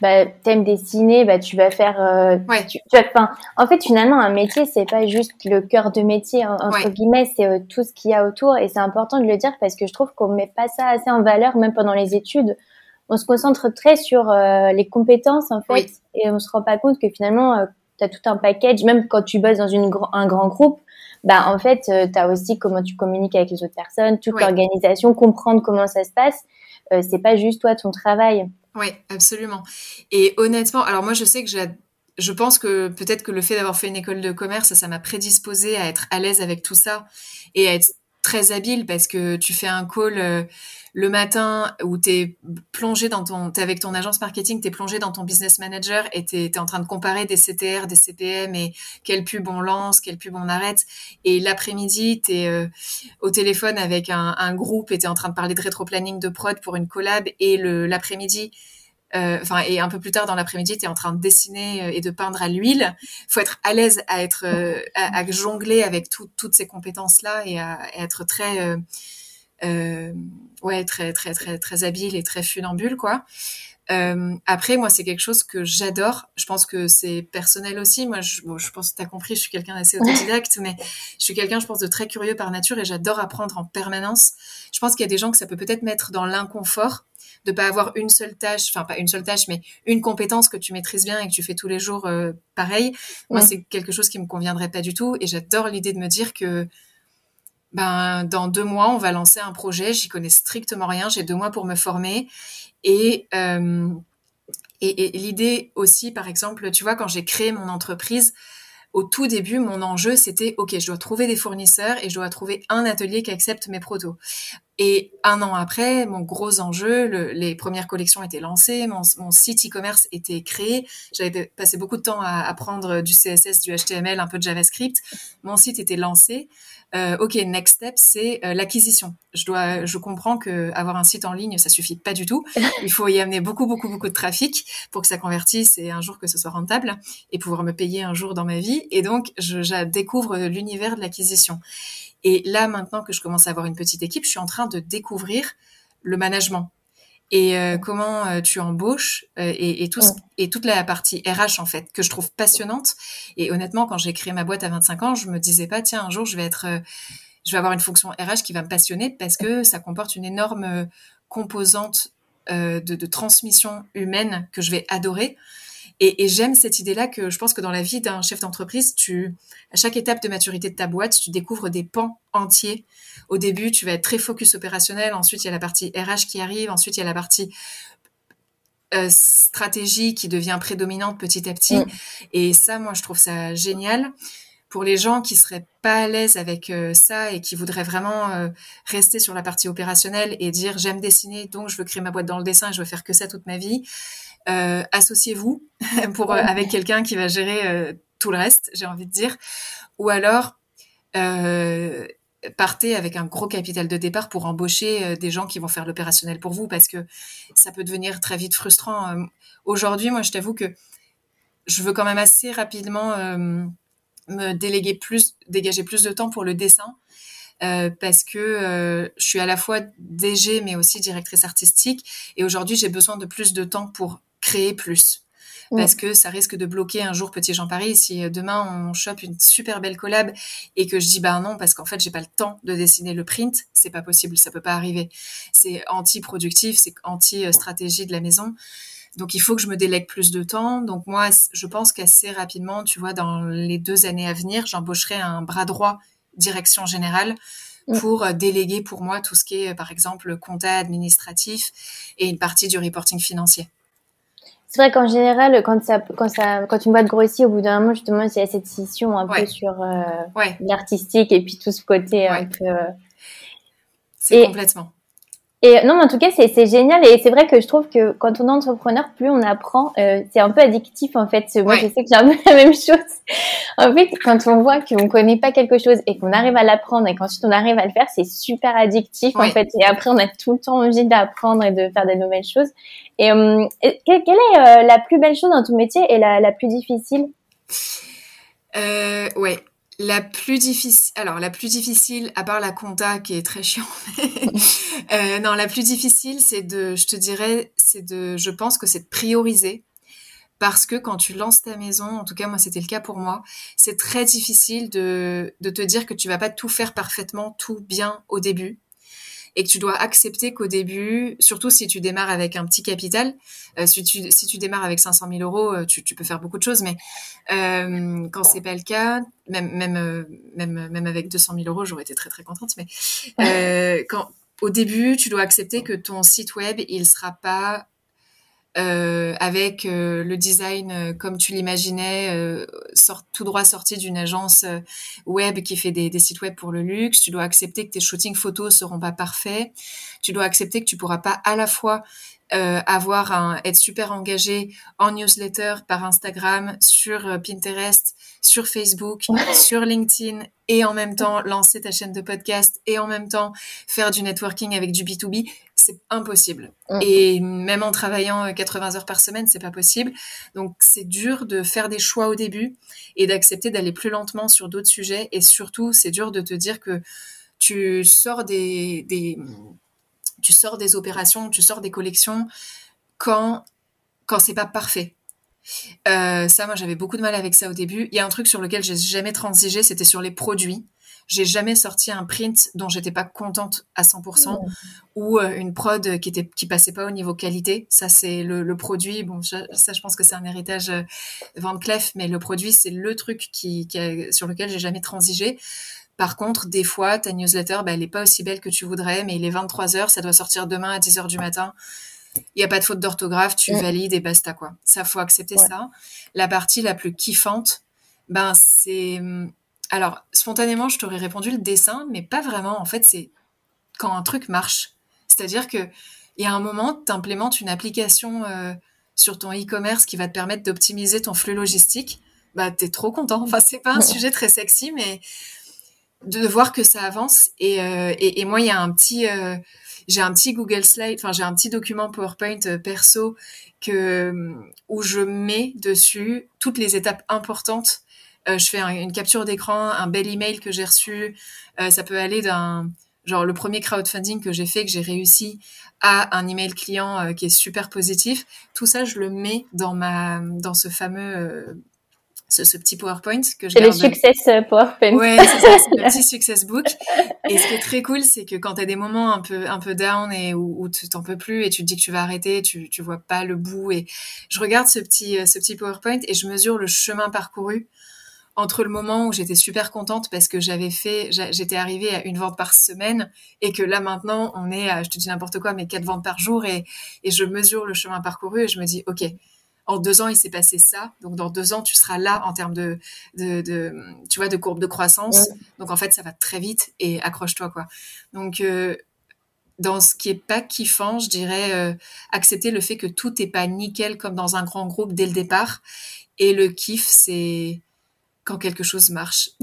bah, t'aimes dessiner, bah, tu vas faire. Euh, ouais. tu, tu vas, en fait, finalement, un métier, c'est pas juste le cœur de métier, entre guillemets, c'est euh, tout ce qu'il y a autour. Et c'est important de le dire parce que je trouve qu'on met pas ça assez en valeur, même pendant les études. On se concentre très sur euh, les compétences, en fait, et on se rend pas compte que finalement, tu as tout un package, même quand tu bosses dans une, un grand groupe bah en fait, euh, tu as aussi comment tu communiques avec les autres personnes, toute l'organisation, comprendre comment ça se passe. Euh, c'est pas juste toi ton travail. Oui, absolument. Et honnêtement, alors moi je sais que j'ai je pense que peut-être que le fait d'avoir fait une école de commerce, ça m'a prédisposé à être à l'aise avec tout ça et à être très habile parce que tu fais un call euh, le matin où tu es plongé dans ton, es avec ton agence marketing, tu es plongé dans ton business manager et tu es, en train de comparer des CTR, des CPM et quel pub on lance, quel pub on arrête. Et l'après-midi, tu es euh, au téléphone avec un, un groupe et tu es en train de parler de rétro-planning de prod pour une collab et l'après-midi, euh, enfin et un peu plus tard dans l'après-midi, tu es en train de dessiner euh, et de peindre à l'huile. faut être à l'aise à être à, jongler avec toutes ces compétences là et à, à être très euh, ouais, très, très, très, très habile et très funambule, quoi. Euh, après, moi, c'est quelque chose que j'adore. Je pense que c'est personnel aussi. Moi, je, bon, je pense que tu as compris, je suis quelqu'un d'assez autodidacte, mais je suis quelqu'un, je pense, de très curieux par nature et j'adore apprendre en permanence. Je pense qu'il y a des gens que ça peut peut-être mettre dans l'inconfort de pas avoir une seule tâche, enfin pas une seule tâche, mais une compétence que tu maîtrises bien et que tu fais tous les jours euh, pareil. Moi, c'est quelque chose qui me conviendrait pas du tout et j'adore l'idée de me dire que ben, dans deux mois, on va lancer un projet. J'y connais strictement rien. J'ai deux mois pour me former. Et, euh, et, et l'idée aussi, par exemple, tu vois, quand j'ai créé mon entreprise, au tout début, mon enjeu, c'était, OK, je dois trouver des fournisseurs et je dois trouver un atelier qui accepte mes protos. Et un an après, mon gros enjeu, les premières collections étaient lancées, mon, site e-commerce était créé. J'avais passé beaucoup de temps à apprendre du CSS, du HTML, un peu de JavaScript. Mon site était lancé. Euh, ok, next step, c'est euh, l'acquisition. Je dois, je comprends que avoir un site en ligne, ça suffit pas du tout. Il faut y amener beaucoup, beaucoup, beaucoup de trafic pour que ça convertisse et un jour que ce soit rentable et pouvoir me payer un jour dans ma vie. Et donc, je, je découvre l'univers de l'acquisition. Et là, maintenant que je commence à avoir une petite équipe, je suis en train de découvrir le management et euh, comment euh, tu embauches euh, et, et, tout et toute la partie RH en fait que je trouve passionnante. Et honnêtement, quand j'ai créé ma boîte à 25 ans, je me disais pas tiens un jour je vais être, je vais avoir une fonction RH qui va me passionner parce que ça comporte une énorme composante de, de, transmission humaine que je vais adorer. Et, et j'aime cette idée-là que je pense que dans la vie d'un chef d'entreprise, tu, à chaque étape de maturité de ta boîte, tu découvres des pans entiers. Au début, tu vas être très focus opérationnel. Ensuite, il y a la partie RH qui arrive. Ensuite, il y a la partie euh, stratégie qui devient prédominante petit à petit. Mm. Et ça, moi, je trouve ça génial. Pour les gens qui seraient pas à l'aise avec euh, ça et qui voudraient vraiment euh, rester sur la partie opérationnelle et dire j'aime dessiner, donc je veux créer ma boîte dans le dessin, je veux faire que ça toute ma vie, associez-vous pour euh, avec quelqu'un qui va gérer euh, tout le reste, j'ai envie de dire, ou alors partez avec un gros capital de départ pour embaucher des gens qui vont faire l'opérationnel pour vous parce que ça peut devenir très vite frustrant. Aujourd'hui, moi, je t'avoue que je veux quand même assez rapidement me déléguer plus, dégager plus de temps pour le dessin. parce que je suis à la fois DG mais aussi directrice artistique et aujourd'hui j'ai besoin de plus de temps pour créer plus. Parce que ça risque de bloquer un jour Petit Jean Paris si euh, demain on chope une super belle collab et que je dis bah non parce qu'en fait j'ai pas le temps de dessiner le print, c'est pas possible, ça peut pas arriver. C'est anti-productif, c'est anti-stratégie de la maison. Donc il faut que je me délègue plus de temps. Donc moi je pense qu'assez rapidement, tu vois, dans les deux années à venir, j'embaucherai un bras droit direction générale pour euh, déléguer pour moi tout ce qui est par exemple compta administratif et une partie du reporting financier. C'est vrai qu'en général, quand, ça, quand, ça, quand une boîte grossit, au bout d'un moment, justement, il y a cette scission un peu sur euh, l'artistique et puis tout ce côté un peu. Euh, c'est complètement. Et non, mais en tout cas, c'est génial. Et c'est vrai que je trouve que quand on est entrepreneur, plus on apprend, euh, c'est un peu addictif en fait. Moi, je sais que j'ai un peu la même chose. En fait, quand on voit qu'on connaît pas quelque chose et qu'on arrive à l'apprendre et qu'ensuite on arrive à le faire, c'est super addictif en fait. Et après, on a tout le temps envie d'apprendre et de faire des nouvelles choses. Et euh, quelle, est euh, la plus belle chose dans ton métier et la, la plus difficile? Euh, Ouais, la plus difficile, alors la plus difficile, à part la compta qui est très chiant, euh, non, la plus difficile, c'est de, je te dirais, c'est de, je pense que c'est de prioriser. Parce que quand tu lances ta maison, en tout cas moi c'était le cas pour moi, c'est très difficile de, de te dire que tu vas pas tout faire parfaitement, tout bien au début et que tu dois accepter qu'au début, surtout si tu démarres avec un petit capital, euh, si, tu, si tu démarres avec 500 000 euros, euh, tu, tu peux faire beaucoup de choses, mais euh, quand c'est pas le cas, même, même, même, même avec 200 000 euros, j'aurais été très très contente, mais euh, quand, au début, tu dois accepter que ton site web, il sera pas euh, avec euh, le design euh, comme tu l'imaginais, sort, tout droit sorti d'une agence web qui fait des, des, sites web pour le luxe. Tu dois accepter que tes shootings photos seront pas parfaits. Tu dois accepter que tu pourras pas à la fois euh, avoir un, être super engagé en newsletter, par Instagram, sur euh, Pinterest, sur Facebook, sur LinkedIn, et en même temps lancer ta chaîne de podcast, et en même temps faire du networking avec du B2B, c'est impossible. Et même en travaillant 80 euh, heures par semaine, c'est pas possible. Donc c'est dur de faire des choix au début et d'accepter d'aller plus lentement sur d'autres sujets, et surtout c'est dur de te dire que tu sors des, des tu sors des opérations, tu sors des collections quand quand c'est pas parfait. Euh, ça, moi, j'avais beaucoup de mal avec ça au début. Il y a un truc sur lequel j'ai jamais transigé, c'était sur les produits. J'ai jamais sorti un print dont j'étais pas contente à 100% mmh. ou euh, une prod qui était qui passait pas au niveau qualité. Ça, c'est le, le, produit. Bon, ça, je pense que c'est un héritage euh, Van Cleef, mais le produit, c'est le truc qui, qui a, sur lequel j'ai jamais transigé. Par contre, des fois, ta newsletter, bah, elle n'est pas aussi belle que tu voudrais, mais il est 23 heures, ça doit sortir demain à 10 heures du matin. Il n'y a pas de faute d'orthographe, tu valides et basta, quoi. Ça, faut accepter ça. La partie la plus kiffante, ben, c'est, alors, spontanément, je t'aurais répondu le dessin, mais pas vraiment. En fait, c'est quand un truc marche. C'est-à-dire que il y a un moment, tu implémentes une application euh, sur ton e-commerce qui va te permettre d'optimiser ton flux logistique. Bah, t'es trop content. Enfin, c'est pas un sujet très sexy, mais de voir que ça avance. Et, euh, et, et, moi, il y a un petit, euh, j'ai un petit Google Slide, enfin, j'ai un petit document PowerPoint euh, perso que où je mets dessus toutes les étapes importantes. Je fais une capture d'écran, un bel email que j'ai reçu. ça peut aller d'un genre le premier crowdfunding que j'ai fait, que j'ai réussi, à un email client qui est super positif. Tout ça, je le mets dans ma dans ce fameux euh, ce, ce, petit PowerPoint que je C'est le success euh, PowerPoint. Ouais, c'est ça, c'est le petit success book. Et ce qui est très cool, c'est que quand tu as des moments un peu un peu down et où, où tu t'en peux plus et tu te dis que tu vas arrêter, tu tu vois pas le bout et je regarde ce petit ce petit PowerPoint et je mesure le chemin parcouru entre le moment où j'étais super contente parce que j'avais fait, j'étais arrivée à une vente par semaine et que là maintenant on est à, je te dis n'importe quoi, mais quatre ventes par jour et, et je mesure le chemin parcouru et je me dis, ok, en deux ans il s'est passé ça, donc dans deux ans tu seras là en termes de, de, de tu vois, de courbe de croissance. Donc en fait ça va très vite et accroche-toi quoi. Donc euh, dans ce qui est pas kiffant, je dirais euh, accepter le fait que tout est pas nickel comme dans un grand groupe dès le départ. Et le kiff, c'est quand quelque chose marche.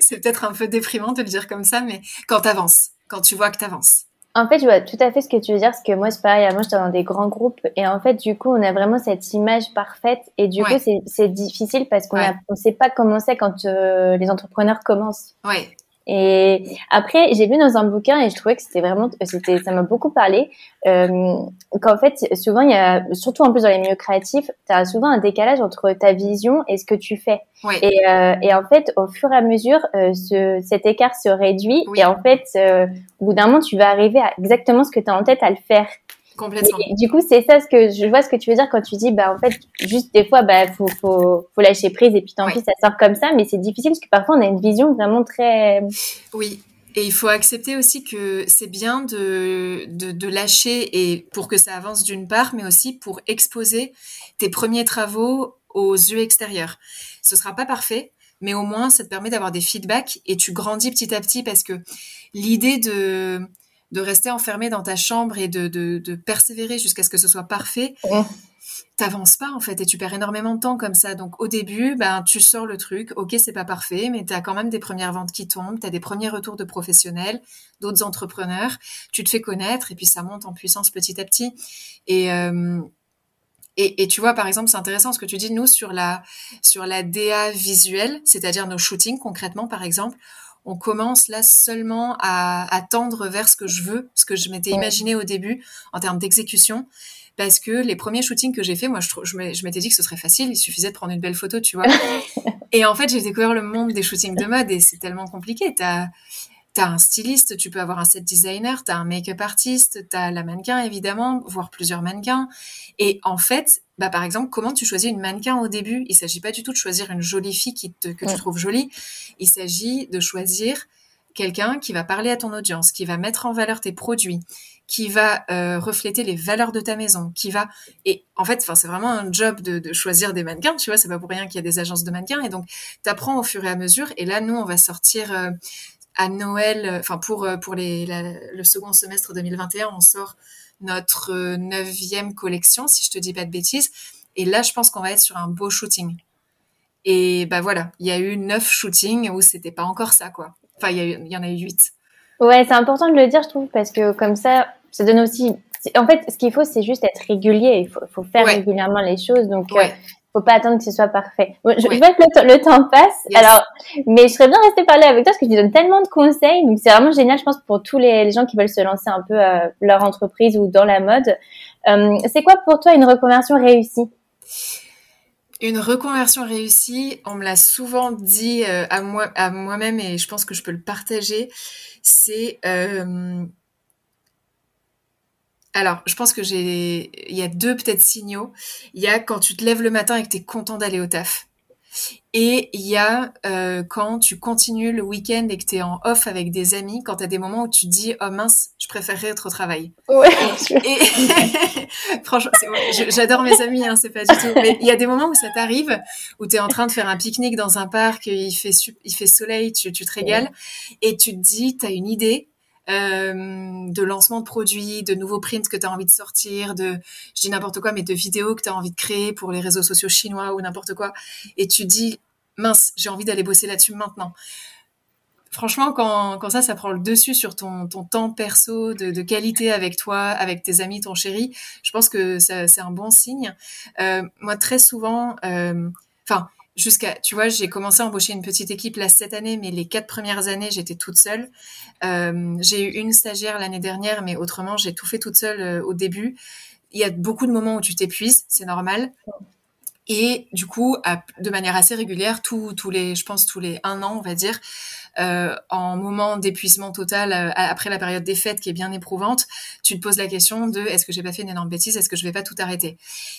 c'est peut-être un peu déprimant de le dire comme ça, mais quand tu avances, quand tu vois que tu avances. En fait, je vois tout à fait ce que tu veux dire, parce que moi, c'est pareil, moi, j'étais dans des grands groupes, et en fait, du coup, on a vraiment cette image parfaite, et du coup, c'est difficile parce qu'on ne sait pas comment c'est quand euh, les entrepreneurs commencent. Ouais. Et après, j'ai vu dans un bouquin et je trouvais que c'était vraiment, c'était, ça m'a beaucoup parlé, euh, qu'en fait, souvent, il y a, surtout en plus dans les milieux créatifs, tu as souvent un décalage entre ta vision et ce que tu fais. Et, euh, et en fait, au fur et à mesure, euh, ce, cet écart se réduit et en fait, euh, au bout d'un moment, tu vas arriver à exactement ce que tu as en tête à le faire. Complètement. du coup, c'est ça ce que je vois ce que tu veux dire quand tu dis, bah en fait, juste des fois, bah faut faut, faut lâcher prise et puis tant pis, ça sort comme ça. Mais c'est difficile parce que parfois on a une vision vraiment très. Oui. Et il faut accepter aussi que c'est bien de, de, de, lâcher et pour que ça avance d'une part, mais aussi pour exposer tes premiers travaux aux yeux extérieurs. Ce sera pas parfait, mais au moins ça te permet d'avoir des feedbacks et tu grandis petit à petit parce que l'idée de de rester enfermé dans ta chambre et de, de, de persévérer jusqu'à ce que ce soit parfait, t'avances pas en fait et tu perds énormément de temps comme ça. Donc au début, ben tu sors le truc, ok c'est pas parfait, mais tu as quand même des premières ventes qui tombent, tu as des premiers retours de professionnels, d'autres entrepreneurs, tu te fais connaître et puis ça monte en puissance petit à petit. Et euh, et, et, tu vois, par exemple, c'est intéressant ce que tu dis, nous, sur la, sur la DA visuelle, c'est-à-dire nos shootings concrètement, par exemple, on commence là seulement à, à, tendre vers ce que je veux, ce que je m'étais imaginé au début en termes d'exécution. Parce que les premiers shootings que j'ai fait, moi, je, je m'étais dit que ce serait facile, il suffisait de prendre une belle photo, tu vois. et en fait, j'ai découvert le monde des shootings de mode et c'est tellement compliqué. T'as as un styliste, tu peux avoir un set designer, tu as un make-up artiste, tu as la mannequin évidemment, voire plusieurs mannequins. Et en fait, bah, par exemple, comment tu choisis une mannequin au début? Il s'agit pas du tout de choisir une jolie fille qui te, que tu trouves jolie. Il s'agit de choisir quelqu'un qui va parler à ton audience, qui va mettre en valeur tes produits, qui va euh, refléter les valeurs de ta maison, qui va et en fait, enfin c'est vraiment un job de, de, choisir des mannequins, tu vois, c'est pas pour rien qu'il y a des agences de mannequins et donc tu apprends au fur et à mesure et là nous on va sortir euh, à Noël, euh, enfin pour pour les le second semestre 2021, on sort notre euh, neuvième collection, si je te dis pas de bêtises. Et là, je pense qu'on va être sur un beau shooting. Et bah voilà, il y a eu neuf shootings où c'était pas encore ça, quoi. Enfin, il y, y en a eu huit. Ouais, c'est important de le dire, je trouve, parce que comme ça, ça donne aussi. En fait, ce qu'il faut, c'est juste être régulier. Il faut, faut faire régulièrement les choses. Donc, euh, faut pas attendre que ce soit parfait. je, vois que le, temps passe. Alors, mais je serais bien rester parler avec toi parce que tu donnes tellement de conseils. Donc, c'est vraiment génial, je pense, pour tous les, gens qui veulent se lancer un peu à leur entreprise ou dans la mode. Euh, c'est quoi pour toi une reconversion réussie? Une reconversion réussie, on me l'a souvent dit euh, à moi, à moi-même et je pense que je peux le partager. C'est euh, alors, je pense que j'ai, il y a deux peut-être signaux. Il y a quand tu te lèves le matin et que tu es content d'aller au taf. Et il y a euh, quand tu continues le week-end et que tu es en off avec des amis, quand tu as des moments où tu te dis oh mince, je préférerais être au travail. Ouais. Et, franchement, j'adore mes amis, hein, c'est pas du tout. Mais il y a des moments où ça t'arrive, où tu es en train de faire un pique-nique dans un parc, il fait il fait soleil, tu, tu te régales, et tu te dis, tu as une idée, de lancement de produits, de nouveaux prints que tu as envie de sortir, de, je dis n'importe quoi, mais de vidéos que tu as envie de créer pour les réseaux sociaux chinois ou n'importe quoi. Et tu dis, mince, j'ai envie d'aller bosser là-dessus maintenant franchement, quand, quand ça, ça prend le dessus sur ton, ton temps perso de, de, qualité avec toi, avec tes amis, ton chéri, je pense que c'est un bon signe. Euh, moi, très souvent, euh, enfin, jusqu'à, tu vois, j'ai commencé à embaucher une petite équipe là cette année, mais les quatre premières années, j'étais toute seule. Euh, j'ai eu une stagiaire l'année dernière, mais autrement, j'ai tout fait toute seule euh, au début. Il y a beaucoup de moments où tu t'épuises, c'est normal. Et du coup, de manière assez régulière, tous, les, je pense tous les un an, on va dire, euh, en moment d'épuisement total euh, après la période des fêtes qui est bien éprouvante, tu te poses la question de est-ce que j'ai pas fait une énorme bêtise, est-ce que je vais pas tout arrêter?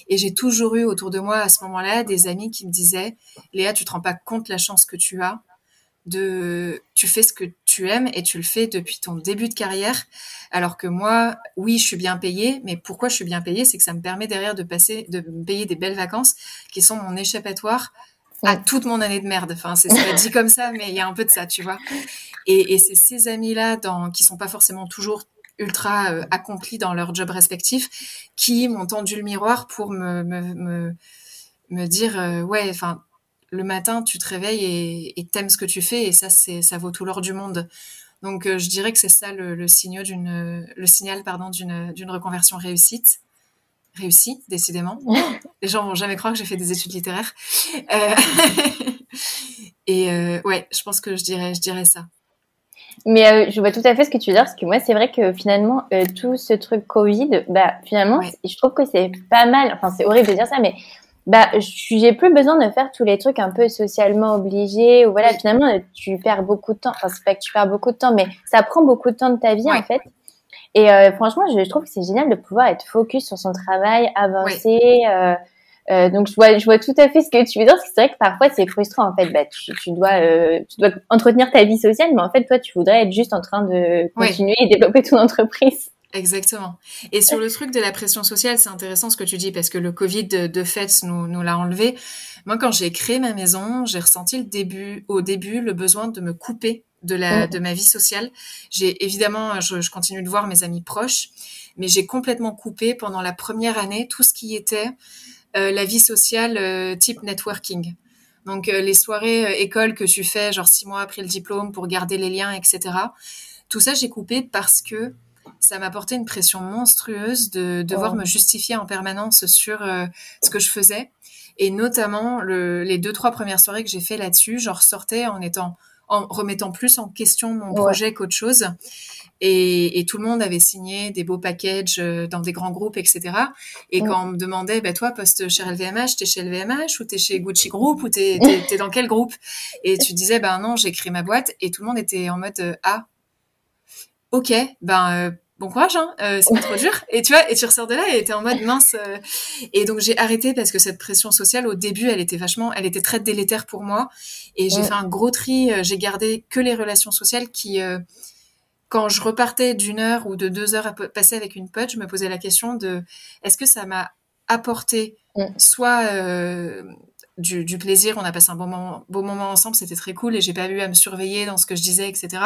Et j'ai toujours eu autour de moi à ce moment-là des amis qui me disaient Léa, tu te rends pas compte la chance que tu as de tu fais ce que tu aimes et tu le fais depuis ton début de carrière alors que moi oui je suis bien payée mais pourquoi je suis bien payée c'est que ça me permet derrière de passer de me payer des belles vacances qui sont mon échappatoire à toute mon année de merde. Enfin, c'est pas dit comme ça, mais il y a un peu de ça, tu vois. Et, et c'est ces amis-là, dans, qui sont pas forcément toujours ultra euh, accomplis dans leur job respectif, qui m'ont tendu le miroir pour me, me, me, me dire, euh, ouais, enfin, le matin, tu te réveilles et t'aimes ce que tu fais, et ça, c'est, ça vaut tout l'or du monde. Donc, euh, je dirais que c'est ça le, le, signal d'une, le signal, pardon, d'une, d'une reconversion réussite réussi, décidément. Les gens vont jamais croire que j'ai fait des études littéraires. Euh, et euh, ouais, je pense que je dirais, je dirais ça. Mais euh, je vois tout à fait ce que tu veux dire, parce que moi, c'est vrai que finalement, tout ce truc Covid, bah, finalement, je trouve que c'est pas mal. Enfin, c'est horrible de dire ça, mais bah, j'ai plus besoin de faire tous les trucs un peu socialement obligés. Ou voilà, finalement, tu perds beaucoup de temps. Enfin, c'est pas que tu perds beaucoup de temps, mais ça prend beaucoup de temps de ta vie, en fait. Et euh, franchement, je, trouve que c'est génial de pouvoir être focus sur son travail, avancer. Euh, euh, donc je vois, je vois tout à fait ce que tu veux dire. C'est vrai que parfois c'est frustrant en fait. Bah, tu, tu dois, euh, tu dois entretenir ta vie sociale, mais en fait toi tu voudrais être juste en train de continuer et développer ton entreprise. Exactement. Et sur le truc de la pression sociale, c'est intéressant ce que tu dis parce que le Covid de, de fait nous, nous l'a enlevé. Moi, quand j'ai créé ma maison, j'ai ressenti le début, au début, le besoin de me couper de, la, mm. de ma vie sociale. J'ai évidemment, je, je, continue de voir mes amis proches, mais j'ai complètement coupé pendant la première année tout ce qui était euh, la vie sociale euh, type networking. Donc euh, les soirées école que tu fais, genre six mois après le diplôme pour garder les liens, etc. Tout ça, j'ai coupé parce que ça m'apportait une pression monstrueuse de devoir me justifier en permanence sur ce que je faisais. Et notamment, le, les deux, trois premières soirées que j'ai fait là-dessus, j'en ressortais en étant en remettant plus en question mon projet qu'autre chose. Et, et, tout le monde avait signé des beaux packages euh, dans des grands groupes, etc. Et quand on me demandait, bah, toi, poste chez LVMH, t'es chez LVMH ou t'es chez Gucci Group ou t'es es, dans quel groupe? Et tu disais, ben non, j'ai créé ma boîte. Et tout le monde était en mode, euh, ah, ok, ben euh, bon courage, hein, euh, c'est pas trop dur. Et tu vois, et tu ressors de là et t'es en mode mince. Euh. Et donc j'ai arrêté parce que cette pression sociale, au début, elle était vachement, elle était très délétère pour moi. Et j'ai fait un gros tri. Euh, j'ai gardé que les relations sociales qui, quand je repartais d'une heure ou de deux heures à passer avec une pote, je me posais la question de est-ce que ça m'a apporté soit du, du, plaisir, on a passé un bon moment, beau moment ensemble, c'était très cool et j'ai pas eu à me surveiller dans ce que je disais, etc.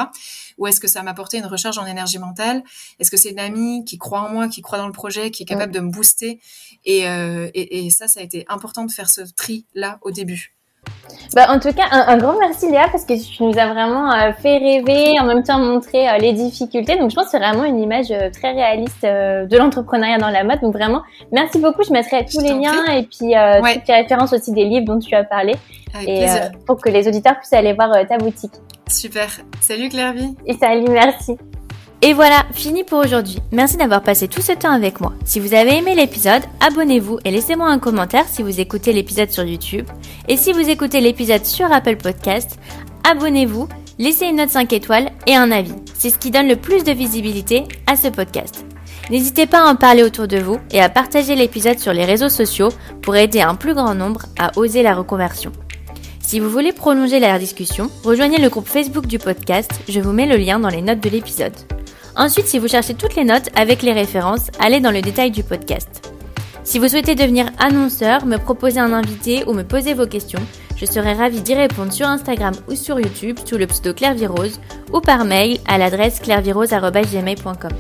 Ou est-ce que ça m'a apporté une recharge en énergie mentale? Est-ce que c'est une amie qui croit en moi, qui croit dans le projet, qui est capable de me booster? Et, euh, et, et, ça, ça a été important de faire ce tri là au début. Bah, en tout cas, un, grand merci Léa parce que tu nous as vraiment euh, fait rêver, en même temps montré euh, les difficultés. Donc je pense que c'est vraiment une image euh, très réaliste de l'entrepreneuriat dans la mode. Donc vraiment, merci beaucoup. Je mettrai tous les liens et puis toutes les références aussi des livres dont tu as parlé. et pour que les auditeurs puissent aller voir ta boutique. Super. Salut Clairvy. Et salut, merci. Et voilà, fini pour aujourd'hui. Merci d'avoir passé tout ce temps avec moi. Si vous avez aimé l'épisode, abonnez-vous et laissez-moi un commentaire si vous écoutez l'épisode sur YouTube. Et si vous écoutez l'épisode sur Apple Podcast, abonnez-vous, laissez une note 5 étoiles et un avis. C'est ce qui donne le plus de visibilité à ce podcast. N'hésitez pas à en parler autour de vous et à partager l'épisode sur les réseaux sociaux pour aider un plus grand nombre à oser la reconversion. Si vous voulez prolonger la discussion, rejoignez le groupe Facebook du podcast, je vous mets le lien dans les notes de l'épisode. Ensuite, si vous cherchez toutes les notes avec les références, allez dans le détail du podcast. Si vous souhaitez devenir annonceur, me proposer un invité ou me poser vos questions, Je serai ravie d'y répondre sur Instagram ou sur YouTube sous le pseudo Claire ou par mail à l'adresse clairvirose.gmail.com.